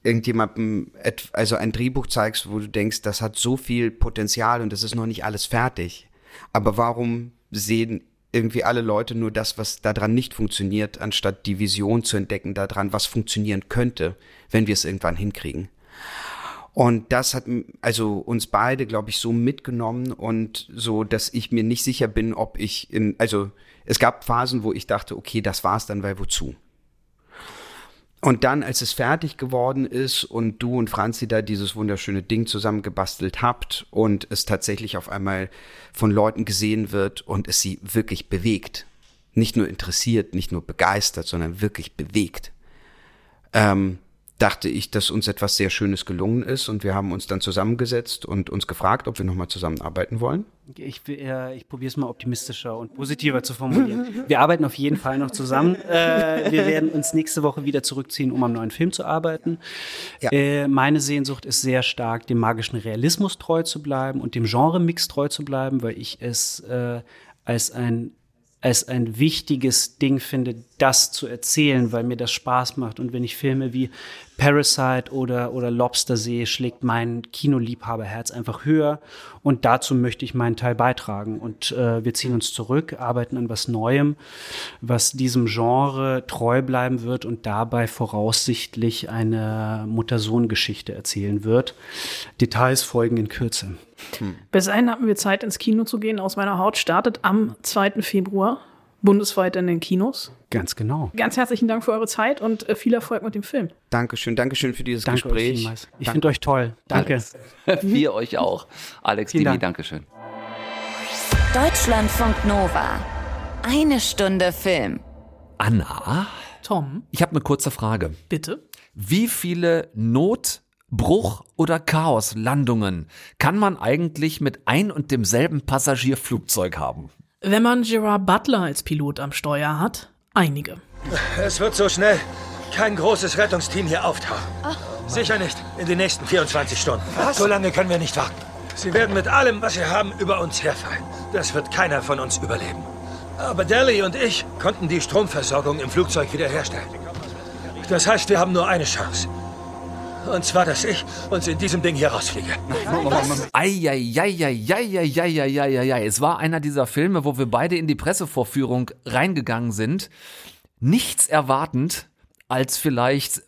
irgendjemandem also ein Drehbuch zeigst, wo du denkst, das hat so viel Potenzial und das ist noch nicht alles fertig. Aber warum sehen irgendwie alle Leute nur das, was daran nicht funktioniert, anstatt die Vision zu entdecken daran, was funktionieren könnte, wenn wir es irgendwann hinkriegen? Und das hat also uns beide, glaube ich, so mitgenommen und so, dass ich mir nicht sicher bin, ob ich in, also es gab Phasen, wo ich dachte, okay, das war's dann, weil wozu? Und dann, als es fertig geworden ist und du und Franzi da dieses wunderschöne Ding zusammengebastelt habt und es tatsächlich auf einmal von Leuten gesehen wird und es sie wirklich bewegt, nicht nur interessiert, nicht nur begeistert, sondern wirklich bewegt, ähm, dachte ich, dass uns etwas sehr Schönes gelungen ist und wir haben uns dann zusammengesetzt und uns gefragt, ob wir nochmal zusammenarbeiten wollen. Ich, äh, ich probiere es mal optimistischer und positiver zu formulieren. Wir arbeiten auf jeden Fall noch zusammen. Äh, wir werden uns nächste Woche wieder zurückziehen, um am neuen Film zu arbeiten. Ja. Äh, meine Sehnsucht ist sehr stark, dem magischen Realismus treu zu bleiben und dem Genre-Mix treu zu bleiben, weil ich es äh, als ein als ein wichtiges Ding finde, das zu erzählen, weil mir das Spaß macht. Und wenn ich Filme wie Parasite oder, oder Lobster sehe, schlägt mein Kinoliebhaberherz einfach höher. Und dazu möchte ich meinen Teil beitragen. Und äh, wir ziehen uns zurück, arbeiten an was Neuem, was diesem Genre treu bleiben wird und dabei voraussichtlich eine Mutter-Sohn-Geschichte erzählen wird. Details folgen in Kürze. Bis dahin hatten wir Zeit, ins Kino zu gehen. Aus meiner Haut startet am 2. Februar bundesweit in den Kinos. Ganz genau. Ganz herzlichen Dank für eure Zeit und äh, viel Erfolg mit dem Film. Dankeschön, Dankeschön für dieses Danke Gespräch. Ich finde euch toll. Danke. Wir euch auch. Alex, Dimi, Dank. Dankeschön. Deutschlandfunk Nova. Eine Stunde Film. Anna, Tom, ich habe eine kurze Frage. bitte. Wie viele Not, Bruch oder Chaoslandungen kann man eigentlich mit ein und demselben Passagierflugzeug haben? Wenn man Gerard Butler als Pilot am Steuer hat, einige. Es wird so schnell kein großes Rettungsteam hier auftauchen. Sicher nicht in den nächsten 24 Stunden. So lange können wir nicht warten. Sie werden mit allem, was sie haben, über uns herfallen. Das wird keiner von uns überleben. Aber Deli und ich konnten die Stromversorgung im Flugzeug wiederherstellen. Das heißt, wir haben nur eine Chance. Und zwar, dass ich uns in diesem Ding hier rausfliege. Eieieiei, es war einer dieser Filme, wo wir beide in die Pressevorführung reingegangen sind, nichts erwartend als vielleicht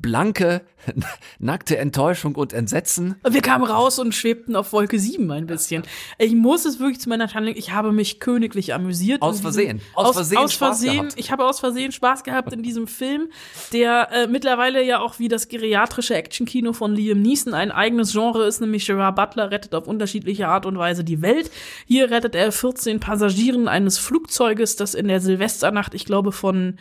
blanke, nackte Enttäuschung und Entsetzen. Wir kamen raus und schwebten auf Wolke 7 ein bisschen. Ich muss es wirklich zu meiner Schande ich habe mich königlich amüsiert. Aus Versehen. Aus aus, Versehen aus Versehen. Ich habe aus Versehen Spaß gehabt in diesem Film, der äh, mittlerweile ja auch wie das geriatrische Actionkino von Liam Neeson ein eigenes Genre ist, nämlich Gerard Butler rettet auf unterschiedliche Art und Weise die Welt. Hier rettet er 14 Passagieren eines Flugzeuges, das in der Silvesternacht, ich glaube, von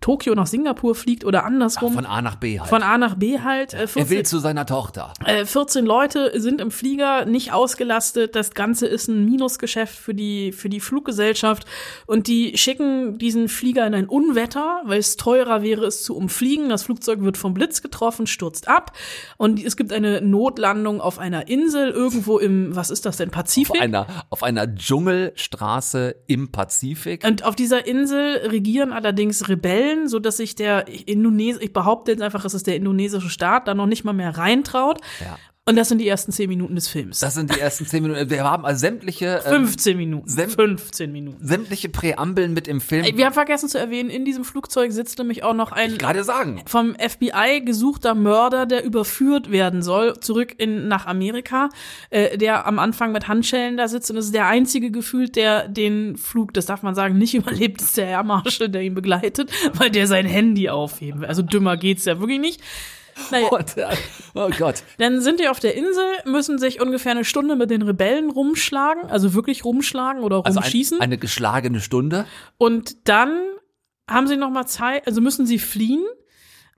Tokio nach Singapur fliegt oder andersrum. Von A nach B halt. Von A nach B halt. Äh, er 14, will zu seiner Tochter. äh, 14 Leute sind im Flieger, nicht ausgelastet. Das Ganze ist ein Minusgeschäft für die, für die Fluggesellschaft. Und die schicken diesen Flieger in ein Unwetter, weil es teurer wäre, es zu umfliegen. Das Flugzeug wird vom Blitz getroffen, stürzt ab. Und es gibt eine Notlandung auf einer Insel irgendwo im, was ist das denn, Auf Pazifik? einer, auf einer Dschungelstraße im Pazifik. Und auf dieser Insel regieren allerdings Rebellen, so dass sich der Indones ich behaupte jetzt einfach, es ist der indonesische Staat, da noch nicht mal mehr reintraut. Ja. Und das sind die ersten zehn Minuten des Films. Das sind die ersten zehn Minuten. Wir haben also sämtliche, ähm, 15 Minuten. Sem- 15 Minuten. sämtliche Präambeln mit im Film. Wir haben vergessen zu erwähnen, in diesem Flugzeug sitzt nämlich auch noch ein gerade sagen. vom FBI gesuchter Mörder, der überführt werden soll, zurück in, nach Amerika, äh, der am Anfang mit Handschellen da sitzt und es ist der einzige gefühlt, der den Flug, das darf man sagen, nicht überlebt, ist der Air Marshal, der ihn begleitet, weil der sein Handy aufheben will. Also dümmer geht's ja wirklich nicht. Naja, Und, äh, oh Gott. dann sind die auf der Insel, müssen sich ungefähr eine Stunde mit den Rebellen rumschlagen, also wirklich rumschlagen oder Also ein, rumschießen. eine geschlagene Stunde. Und dann haben sie noch mal Zeit, also müssen sie fliehen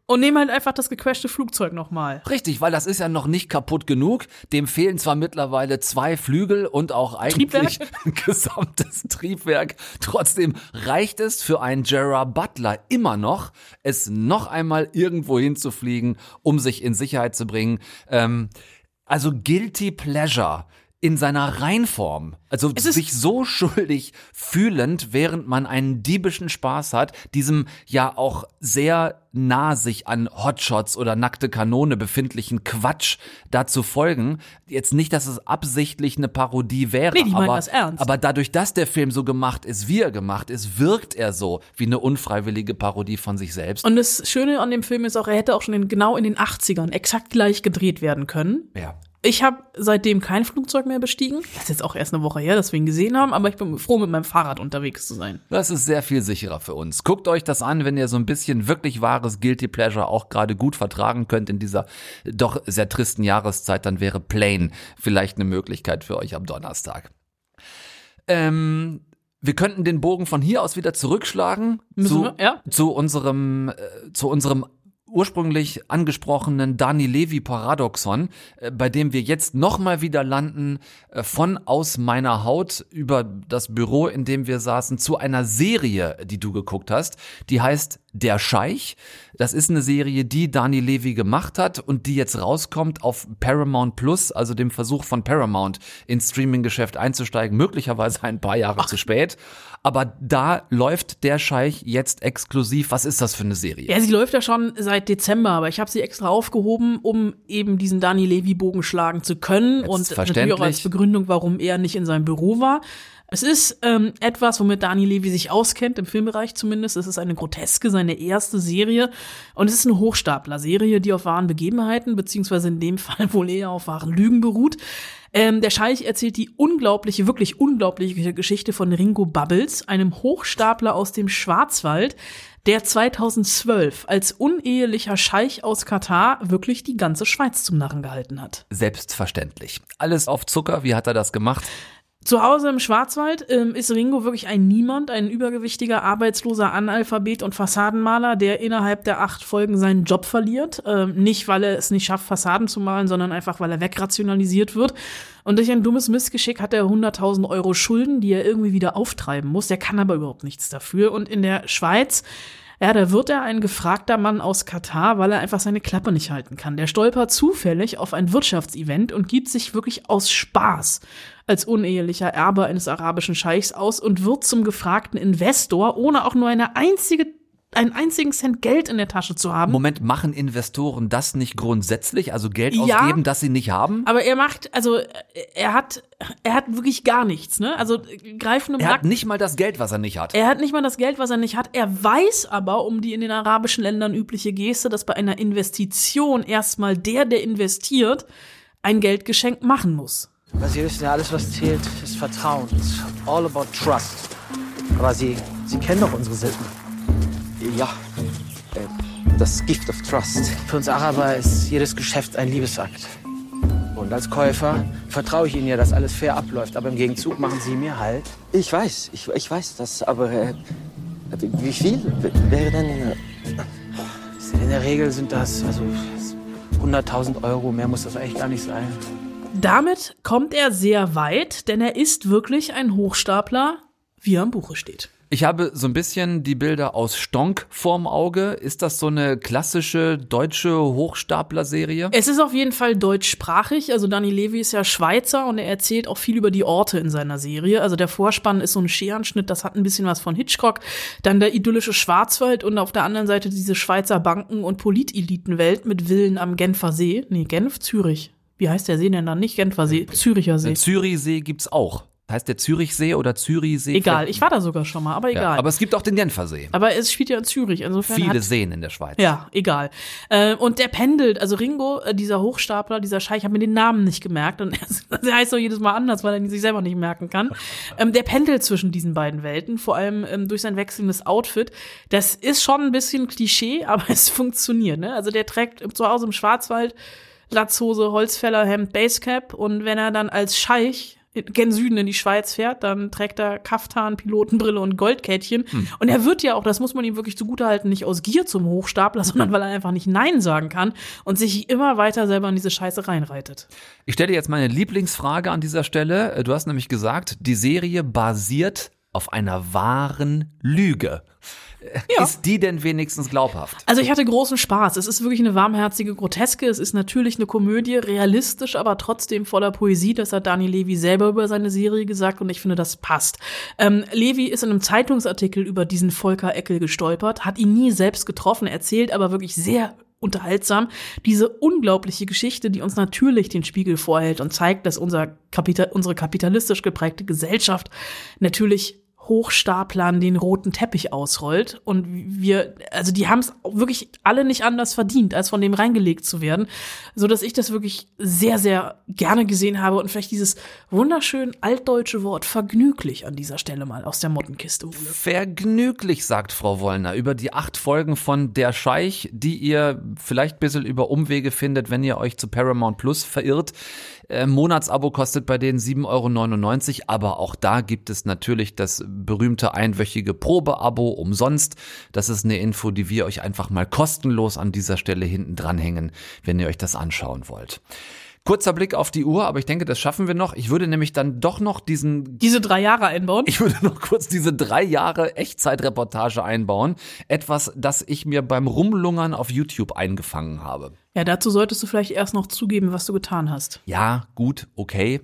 und nehmen halt einfach das gecrashte Flugzeug noch mal. Richtig, weil das ist ja noch nicht kaputt genug. Dem fehlen zwar mittlerweile zwei Flügel und auch eigentlich ein gesamtes Triebwerk. Trotzdem reicht es für einen Gerard Butler immer noch, es noch einmal irgendwo hinzufliegen, um sich in Sicherheit zu bringen. Ähm, also Guilty Pleasure in seiner Reinform. Also sich so schuldig fühlend, während man einen diebischen Spaß hat, diesem ja auch sehr nah sich an Hotshots oder nackte Kanone befindlichen Quatsch da zu folgen. Jetzt nicht, dass es absichtlich eine Parodie wäre, Nee, aber, das ernst. aber dadurch, dass der Film so gemacht ist, wie er gemacht ist, wirkt er so wie eine unfreiwillige Parodie von sich selbst. Und das Schöne an dem Film ist auch, er hätte auch schon in, genau in den 80ern exakt gleich gedreht werden können. ja. Ich habe seitdem kein Flugzeug mehr bestiegen. Das ist jetzt auch erst eine Woche her, dass wir ihn gesehen haben, aber ich bin froh, mit meinem Fahrrad unterwegs zu sein. Das ist sehr viel sicherer für uns. Guckt euch das an, wenn ihr so ein bisschen wirklich wahres Guilty Pleasure auch gerade gut vertragen könnt in dieser doch sehr tristen Jahreszeit, dann wäre Plane vielleicht eine Möglichkeit für euch am Donnerstag. Ähm, wir könnten den Bogen von hier aus wieder zurückschlagen Müssen zu, wir? Ja. zu unserem äh, zu unserem ursprünglich angesprochenen Dani Levi Paradoxon, äh, bei dem wir jetzt nochmal wieder landen, äh, von aus meiner Haut über das Büro, in dem wir saßen, zu einer Serie, die du geguckt hast. Die heißt Der Scheich. Das ist eine Serie, die Dani Levi gemacht hat und die jetzt rauskommt auf Paramount Plus, also dem Versuch von Paramount ins Streaming-Geschäft einzusteigen, möglicherweise ein paar Jahre zu spät. Aber da läuft Der Scheich jetzt exklusiv. Was ist das für eine Serie? Ja, sie läuft ja schon seit Dezember, aber ich habe sie extra aufgehoben, um eben diesen Dani Levi-Bogen schlagen zu können und natürlich auch als Begründung, warum er nicht in seinem Büro war. Es ist ähm, etwas, womit Dani Levi sich auskennt, im Filmbereich zumindest. Es ist eine Groteske, seine erste Serie. Und es ist eine Hochstapler-Serie, die auf wahren Begebenheiten, beziehungsweise in dem Fall wohl eher auf wahren Lügen beruht. Ähm, der Scheich erzählt die unglaubliche, wirklich unglaubliche Geschichte von Ringo Bubbles, einem Hochstapler aus dem Schwarzwald, der 2012 als unehelicher Scheich aus Katar wirklich die ganze Schweiz zum Narren gehalten hat. Selbstverständlich. Alles auf Zucker, wie hat er das gemacht? Zu Hause im Schwarzwald ähm, ist Ringo wirklich ein Niemand, ein übergewichtiger, arbeitsloser Analphabet und Fassadenmaler, der innerhalb der acht Folgen seinen Job verliert. Ähm, nicht, weil er es nicht schafft, Fassaden zu malen, sondern einfach, weil er wegrationalisiert wird. Und durch ein dummes Missgeschick hat er 100.000 Euro Schulden, die er irgendwie wieder auftreiben muss. Der kann aber überhaupt nichts dafür. Und in der Schweiz ja, da wird er ein gefragter Mann aus Katar, weil er einfach seine Klappe nicht halten kann. Der stolpert zufällig auf ein Wirtschaftsevent und gibt sich wirklich aus Spaß als unehelicher Erbe eines arabischen Scheichs aus und wird zum gefragten Investor, ohne auch nur eine einzige einen einzigen Cent Geld in der Tasche zu haben. Moment, machen Investoren das nicht grundsätzlich, also Geld ja, ausgeben, das sie nicht haben? Aber er macht, also er hat, er hat wirklich gar nichts, ne? Also greifen im Er hat nicht mal das Geld, was er nicht hat. Er hat nicht mal das Geld, was er nicht hat. Er weiß aber um die in den arabischen Ländern übliche Geste, dass bei einer Investition erstmal der, der investiert, ein Geldgeschenk machen muss. Aber Sie wissen ja, alles, was zählt, ist Vertrauen. It's all about trust. Aber Sie, Sie kennen doch unsere Sitten. Ja, äh, das Gift of Trust. Für uns Araber ist jedes Geschäft ein Liebesakt. Und als Käufer vertraue ich Ihnen ja, dass alles fair abläuft. Aber im Gegenzug machen Sie mir halt. Ich weiß, ich, ich weiß das, aber äh, wie viel wäre denn... Äh, in der Regel sind das also 100.000 Euro. Mehr muss das eigentlich gar nicht sein. Damit kommt er sehr weit, denn er ist wirklich ein Hochstapler, wie er im Buche steht. Ich habe so ein bisschen die Bilder aus Stonk vorm Auge. Ist das so eine klassische deutsche Hochstapler-Serie? Es ist auf jeden Fall deutschsprachig. Also Dani Levi ist ja Schweizer und er erzählt auch viel über die Orte in seiner Serie. Also der Vorspann ist so ein Scherenschnitt, das hat ein bisschen was von Hitchcock. Dann der idyllische Schwarzwald und auf der anderen Seite diese Schweizer Banken- und Politelitenwelt mit Villen am Genfer See. Nee, Genf, Zürich. Wie heißt der See denn dann? Nicht Genfer See, Züricher See. Zürichsee gibt's auch. Heißt der Zürichsee oder Zürichsee? Egal, ich war da sogar schon mal, aber egal. Ja, aber es gibt auch den Genfersee. Aber es spielt ja in Zürich, insofern. Viele hat, Seen in der Schweiz. Ja, egal. Äh, und der pendelt, also Ringo, äh, dieser Hochstapler, dieser Scheich, hat mir den Namen nicht gemerkt und er heißt auch jedes Mal anders, weil er ihn sich selber nicht merken kann. Ähm, der pendelt zwischen diesen beiden Welten, vor allem ähm, durch sein wechselndes Outfit. Das ist schon ein bisschen Klischee, aber es funktioniert. Ne? Also der trägt zu Hause im Schwarzwald Latzhose, Holzfällerhemd, Basecap und wenn er dann als Scheich gen Süden in die Schweiz fährt, dann trägt er Kaftan, Pilotenbrille und Goldkettchen. Hm. Und er wird ja auch, das muss man ihm wirklich zugutehalten, nicht aus Gier zum Hochstapler, sondern weil er einfach nicht Nein sagen kann und sich immer weiter selber in diese Scheiße reinreitet. Ich stelle jetzt meine Lieblingsfrage an dieser Stelle. Du hast nämlich gesagt, die Serie basiert auf einer wahren Lüge. Ja. Ist die denn wenigstens glaubhaft? Also ich hatte großen Spaß. Es ist wirklich eine warmherzige Groteske. Es ist natürlich eine Komödie, realistisch, aber trotzdem voller Poesie. Das hat Dani Levi selber über seine Serie gesagt und ich finde, das passt. Ähm, Levi ist in einem Zeitungsartikel über diesen Volker Eckel gestolpert, hat ihn nie selbst getroffen, erzählt aber wirklich sehr unterhaltsam. Diese unglaubliche Geschichte, die uns natürlich den Spiegel vorhält und zeigt, dass unser Kapital, unsere kapitalistisch geprägte Gesellschaft natürlich Hochstaplern den roten Teppich ausrollt. Und wir, also die haben es wirklich alle nicht anders verdient, als von dem reingelegt zu werden. So dass ich das wirklich sehr, sehr gerne gesehen habe und vielleicht dieses wunderschön altdeutsche Wort vergnüglich an dieser Stelle mal aus der Mottenkiste hole. Vergnüglich, sagt Frau Wollner, über die acht Folgen von Der Scheich, die ihr vielleicht ein bisschen über Umwege findet, wenn ihr euch zu Paramount Plus verirrt. Äh, Monatsabo kostet bei denen 7,99 Euro, aber auch da gibt es natürlich das berühmte einwöchige Probeabo umsonst. Das ist eine Info, die wir euch einfach mal kostenlos an dieser Stelle hinten dranhängen, wenn ihr euch das anschauen wollt. Kurzer Blick auf die Uhr, aber ich denke, das schaffen wir noch. Ich würde nämlich dann doch noch diesen. Diese drei Jahre einbauen? Ich würde noch kurz diese drei Jahre Echtzeitreportage einbauen. Etwas, das ich mir beim Rumlungern auf YouTube eingefangen habe. Ja, dazu solltest du vielleicht erst noch zugeben, was du getan hast. Ja, gut, okay.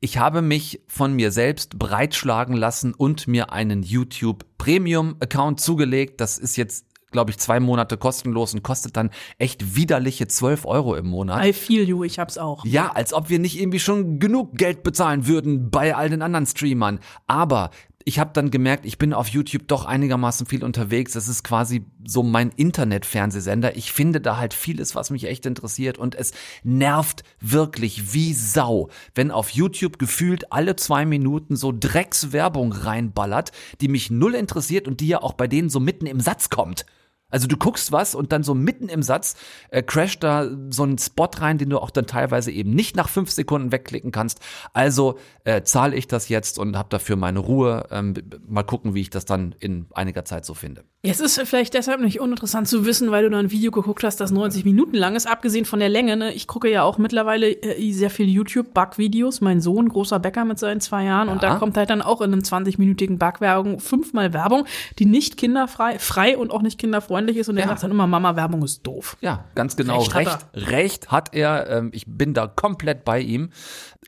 Ich habe mich von mir selbst breitschlagen lassen und mir einen YouTube Premium Account zugelegt. Das ist jetzt glaube ich, zwei Monate kostenlos und kostet dann echt widerliche 12 Euro im Monat. I feel you, ich hab's auch. Ja, als ob wir nicht irgendwie schon genug Geld bezahlen würden bei all den anderen Streamern. Aber ich habe dann gemerkt, ich bin auf YouTube doch einigermaßen viel unterwegs. Das ist quasi so mein Internet-Fernsehsender. Ich finde da halt vieles, was mich echt interessiert und es nervt wirklich wie Sau, wenn auf YouTube gefühlt alle zwei Minuten so Dreckswerbung reinballert, die mich null interessiert und die ja auch bei denen so mitten im Satz kommt. Also du guckst was und dann so mitten im Satz äh, crasht da so ein Spot rein, den du auch dann teilweise eben nicht nach fünf Sekunden wegklicken kannst. Also äh, zahle ich das jetzt und habe dafür meine Ruhe. Ähm, mal gucken, wie ich das dann in einiger Zeit so finde. Es ist vielleicht deshalb nicht uninteressant zu wissen, weil du da ein Video geguckt hast, das 90 Minuten lang ist, abgesehen von der Länge. Ne? Ich gucke ja auch mittlerweile äh, sehr viel YouTube-Backvideos. Mein Sohn, großer Bäcker mit seinen zwei Jahren. Ja. Und da kommt halt dann auch in einem 20-minütigen Backwerbung fünfmal Werbung, die nicht kinderfrei frei und auch nicht kinderfreundlich ist. Und er sagt dann immer, Mama, Werbung ist doof. Ja, ganz genau. Recht, Recht hat er. Recht hat er. Ähm, ich bin da komplett bei ihm.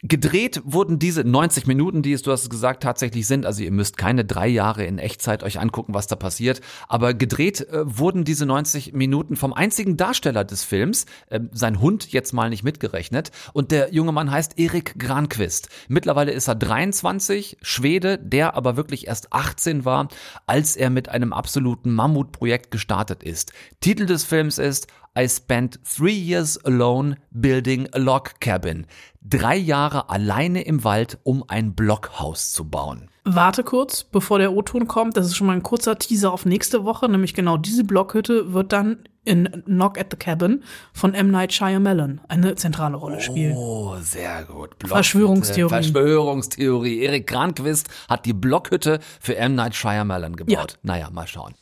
Gedreht wurden diese 90 Minuten, die es, du hast es gesagt, tatsächlich sind. Also ihr müsst keine drei Jahre in Echtzeit euch angucken, was da passiert. Aber gedreht äh, wurden diese 90 Minuten vom einzigen Darsteller des Films, äh, sein Hund jetzt mal nicht mitgerechnet. Und der junge Mann heißt Erik Granquist. Mittlerweile ist er 23, Schwede, der aber wirklich erst 18 war, als er mit einem absoluten Mammutprojekt gestartet ist. Titel des Films ist I spent three years alone building a log cabin. Drei Jahre alleine im Wald, um ein Blockhaus zu bauen. Warte kurz, bevor der O-Ton kommt. Das ist schon mal ein kurzer Teaser auf nächste Woche. Nämlich genau diese Blockhütte wird dann in Knock at the Cabin von M. Night Shyamalan eine zentrale Rolle spielen. Oh, sehr gut. Verschwörungstheorie. Verschwörungstheorie. Erik Granquist hat die Blockhütte für M. Night Shyamalan gebaut. Ja. Naja, mal schauen.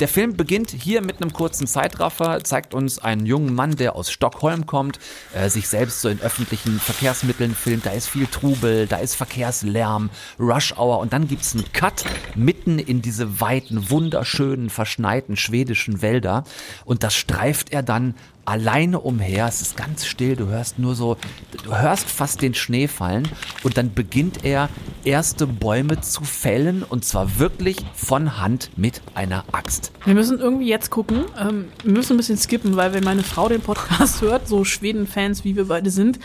Der Film beginnt hier mit einem kurzen Zeitraffer, zeigt uns einen jungen Mann, der aus Stockholm kommt, äh, sich selbst so in öffentlichen Verkehrsmitteln filmt. Da ist viel Trubel, da ist Verkehrslärm, Rush Hour und dann gibt's einen Cut mitten in diese weiten, wunderschönen, verschneiten schwedischen Wälder und das streift er dann alleine umher. Es ist ganz still. Du hörst nur so, du hörst fast den Schnee fallen. Und dann beginnt er, erste Bäume zu fällen. Und zwar wirklich von Hand mit einer Axt. Wir müssen irgendwie jetzt gucken. Ähm, wir müssen ein bisschen skippen, weil wenn meine Frau den Podcast hört, so Schweden-Fans wie wir beide sind,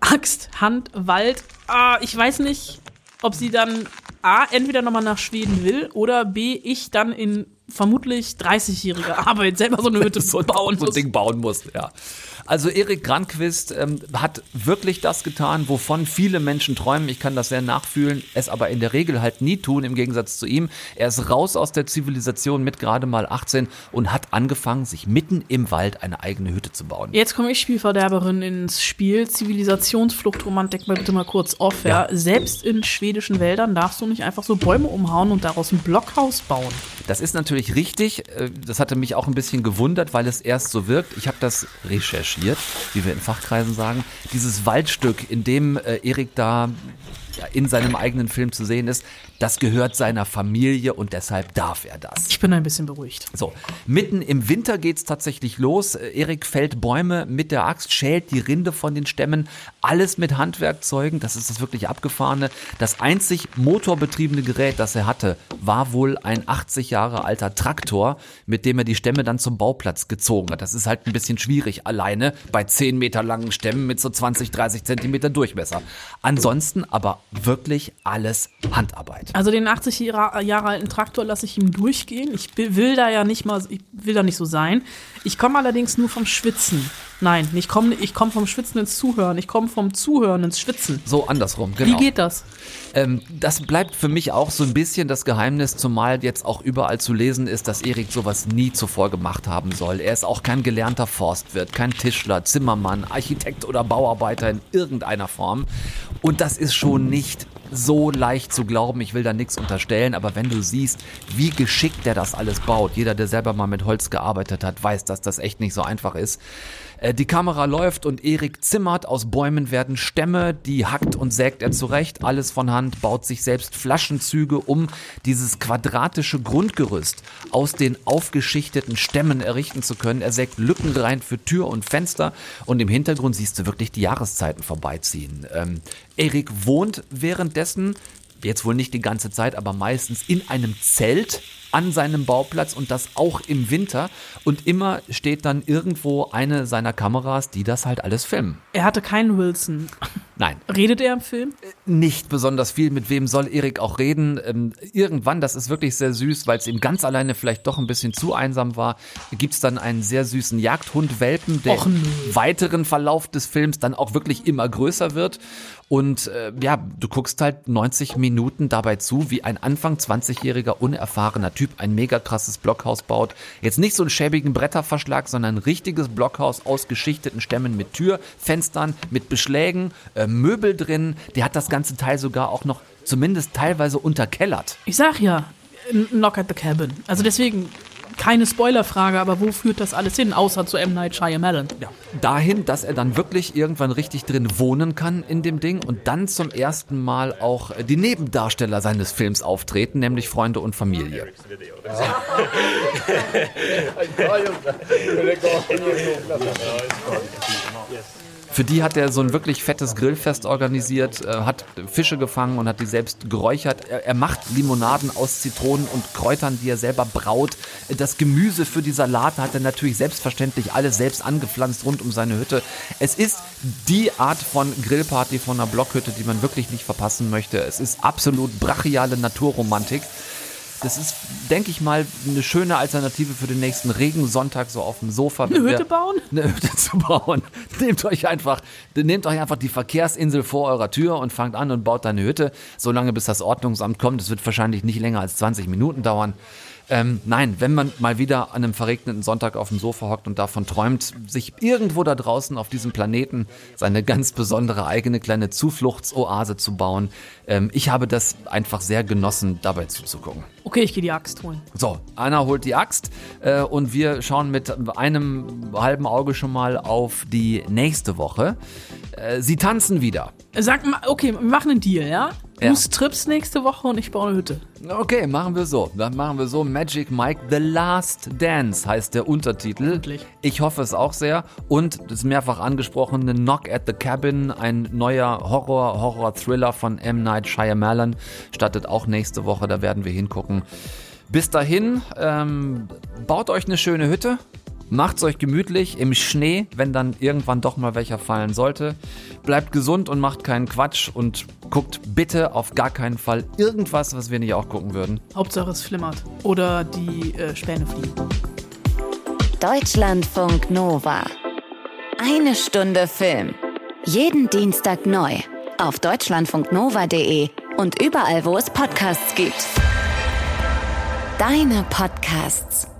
Axt, Hand, Wald. Ah, ich weiß nicht, ob sie dann A, entweder nochmal nach Schweden will oder B, ich dann in vermutlich 30-jähriger Arbeit selber so eine Hütte so, bauen so ein Ding bauen muss, ja. Also Erik Granquist ähm, hat wirklich das getan, wovon viele Menschen träumen. Ich kann das sehr nachfühlen, es aber in der Regel halt nie tun, im Gegensatz zu ihm. Er ist raus aus der Zivilisation mit gerade mal 18 und hat angefangen, sich mitten im Wald eine eigene Hütte zu bauen. Jetzt komme ich Spielverderberin ins Spiel. Zivilisationsfluchtromantik mal bitte mal kurz off. Ja. ja. Selbst in schwedischen Wäldern darfst du nicht einfach so Bäume umhauen und daraus ein Blockhaus bauen. Das ist natürlich richtig. Äh, das hatte mich auch ein bisschen gewundert, weil es erst so wirkt. Ich habe das recherchiert wie wir in Fachkreisen sagen. Dieses Waldstück, in dem äh, Erik da ja, in seinem eigenen Film zu sehen ist, das gehört seiner Familie und deshalb darf er das. Ich bin ein bisschen beruhigt. So, mitten im Winter geht es tatsächlich los. Erik fällt Bäume mit der Axt, schält die Rinde von den Stämmen, alles mit Handwerkzeugen. Das ist das wirklich abgefahrene. Das einzig motorbetriebene Gerät, das er hatte, war wohl ein 80 Jahre alter Traktor, mit dem er die Stämme dann zum Bauplatz gezogen hat. Das ist halt ein bisschen schwierig alleine bei 10 Meter langen Stämmen mit so 20, 30 Zentimeter Durchmesser. Ansonsten aber wirklich alles Handarbeit. Also den 80 Jahre alten Traktor lasse ich ihm durchgehen. Ich will da ja nicht mal, ich will da nicht so sein. Ich komme allerdings nur vom Schwitzen. Nein, ich komme ich komm vom Schwitzen ins Zuhören. Ich komme vom Zuhören ins Schwitzen. So andersrum, genau. Wie geht das? Ähm, das bleibt für mich auch so ein bisschen das Geheimnis, zumal jetzt auch überall zu lesen ist, dass Erik sowas nie zuvor gemacht haben soll. Er ist auch kein gelernter Forstwirt, kein Tischler, Zimmermann, Architekt oder Bauarbeiter in irgendeiner Form. Und das ist schon nicht so leicht zu glauben. Ich will da nichts unterstellen, aber wenn du siehst, wie geschickt der das alles baut, jeder, der selber mal mit Holz gearbeitet hat, weiß, dass das echt nicht so einfach ist. Äh, Die Kamera läuft und Erik zimmert, aus Bäumen werden Stämme, die hackt und sägt er zurecht, alles von Hand, baut sich selbst Flaschenzüge, um dieses quadratische Grundgerüst aus den aufgeschichteten Stämmen errichten zu können. Er sägt Lücken rein für Tür und Fenster und im Hintergrund siehst du wirklich die Jahreszeiten vorbeiziehen. Ähm, Erik wohnt währenddessen jetzt wohl nicht die ganze Zeit, aber meistens in einem Zelt an seinem Bauplatz und das auch im Winter. Und immer steht dann irgendwo eine seiner Kameras, die das halt alles filmen. Er hatte keinen Wilson. Nein. Redet er im Film? Nicht besonders viel. Mit wem soll Erik auch reden? Ähm, irgendwann, das ist wirklich sehr süß, weil es ihm ganz alleine vielleicht doch ein bisschen zu einsam war, gibt's dann einen sehr süßen Jagdhund-Welpen, der Och, im weiteren Verlauf des Films dann auch wirklich immer größer wird. Und äh, ja, du guckst halt 90 Minuten dabei zu, wie ein Anfang 20-jähriger unerfahrener Typ ein mega krasses Blockhaus baut. Jetzt nicht so einen schäbigen Bretterverschlag, sondern ein richtiges Blockhaus aus geschichteten Stämmen mit Tür, Fenstern, mit Beschlägen, äh, Möbel drin. Der hat das ganze Teil sogar auch noch zumindest teilweise unterkellert. Ich sag ja, Knock at the Cabin. Also deswegen keine Spoilerfrage, aber wo führt das alles hin, außer zu M. Night Shyamalan? Ja. Dahin, dass er dann wirklich irgendwann richtig drin wohnen kann in dem Ding und dann zum ersten Mal auch die Nebendarsteller seines Films auftreten, nämlich Freunde und Familie. Für die hat er so ein wirklich fettes Grillfest organisiert, äh, hat Fische gefangen und hat die selbst geräuchert. Er, macht Limonaden aus Zitronen und Kräutern, die er selber braut. Das Gemüse für die Salate hat er natürlich selbstverständlich alles selbst angepflanzt rund um seine Hütte. Es ist die Art von Grillparty von einer Blockhütte, die man wirklich nicht verpassen möchte. Es ist absolut brachiale Naturromantik. Das ist, denke ich mal, eine schöne Alternative für den nächsten Regensonntag so auf dem Sofa. Eine Hütte bauen? eine Hütte zu bauen. Nehmt euch einfach, nehmt euch einfach die Verkehrsinsel vor eurer Tür und fangt an und baut eine Hütte, solange bis das Ordnungsamt kommt. Es wird wahrscheinlich nicht länger als 20 Minuten dauern. Ähm, nein, wenn man mal wieder an einem verregneten Sonntag auf dem Sofa hockt und davon träumt, sich irgendwo da draußen auf diesem Planeten seine ganz besondere eigene kleine Zufluchtsoase zu bauen, ähm, ich habe das einfach sehr genossen, dabei zuzugucken. Okay, ich gehe die Axt holen. So, Anna holt die Axt äh, und wir schauen mit einem halben Auge schon mal auf die nächste Woche. Äh, sie tanzen wieder. Sag mal, okay, wir machen einen Deal, ja? Du strippst nächste Woche und ich baue eine Hütte. Okay, machen wir so. Dann machen wir so. Magic Mike The Last Dance heißt der Untertitel. Ich hoffe es auch sehr. Und das mehrfach angesprochene Knock at the Cabin, ein neuer Horror, Horror-Thriller von M. Night Shyamalan, startet auch nächste Woche. Da werden wir hingucken. Bis dahin, ähm, baut euch eine schöne Hütte. Macht's euch gemütlich im Schnee, wenn dann irgendwann doch mal welcher fallen sollte. Bleibt gesund und macht keinen Quatsch und guckt bitte auf gar keinen Fall irgendwas, was wir nicht auch gucken würden. Hauptsache es flimmert. Oder die äh, Späne fliegen. Deutschlandfunk Nova. Eine Stunde Film. Jeden Dienstag neu. Auf deutschlandfunknova.de und überall, wo es Podcasts gibt. Deine Podcasts.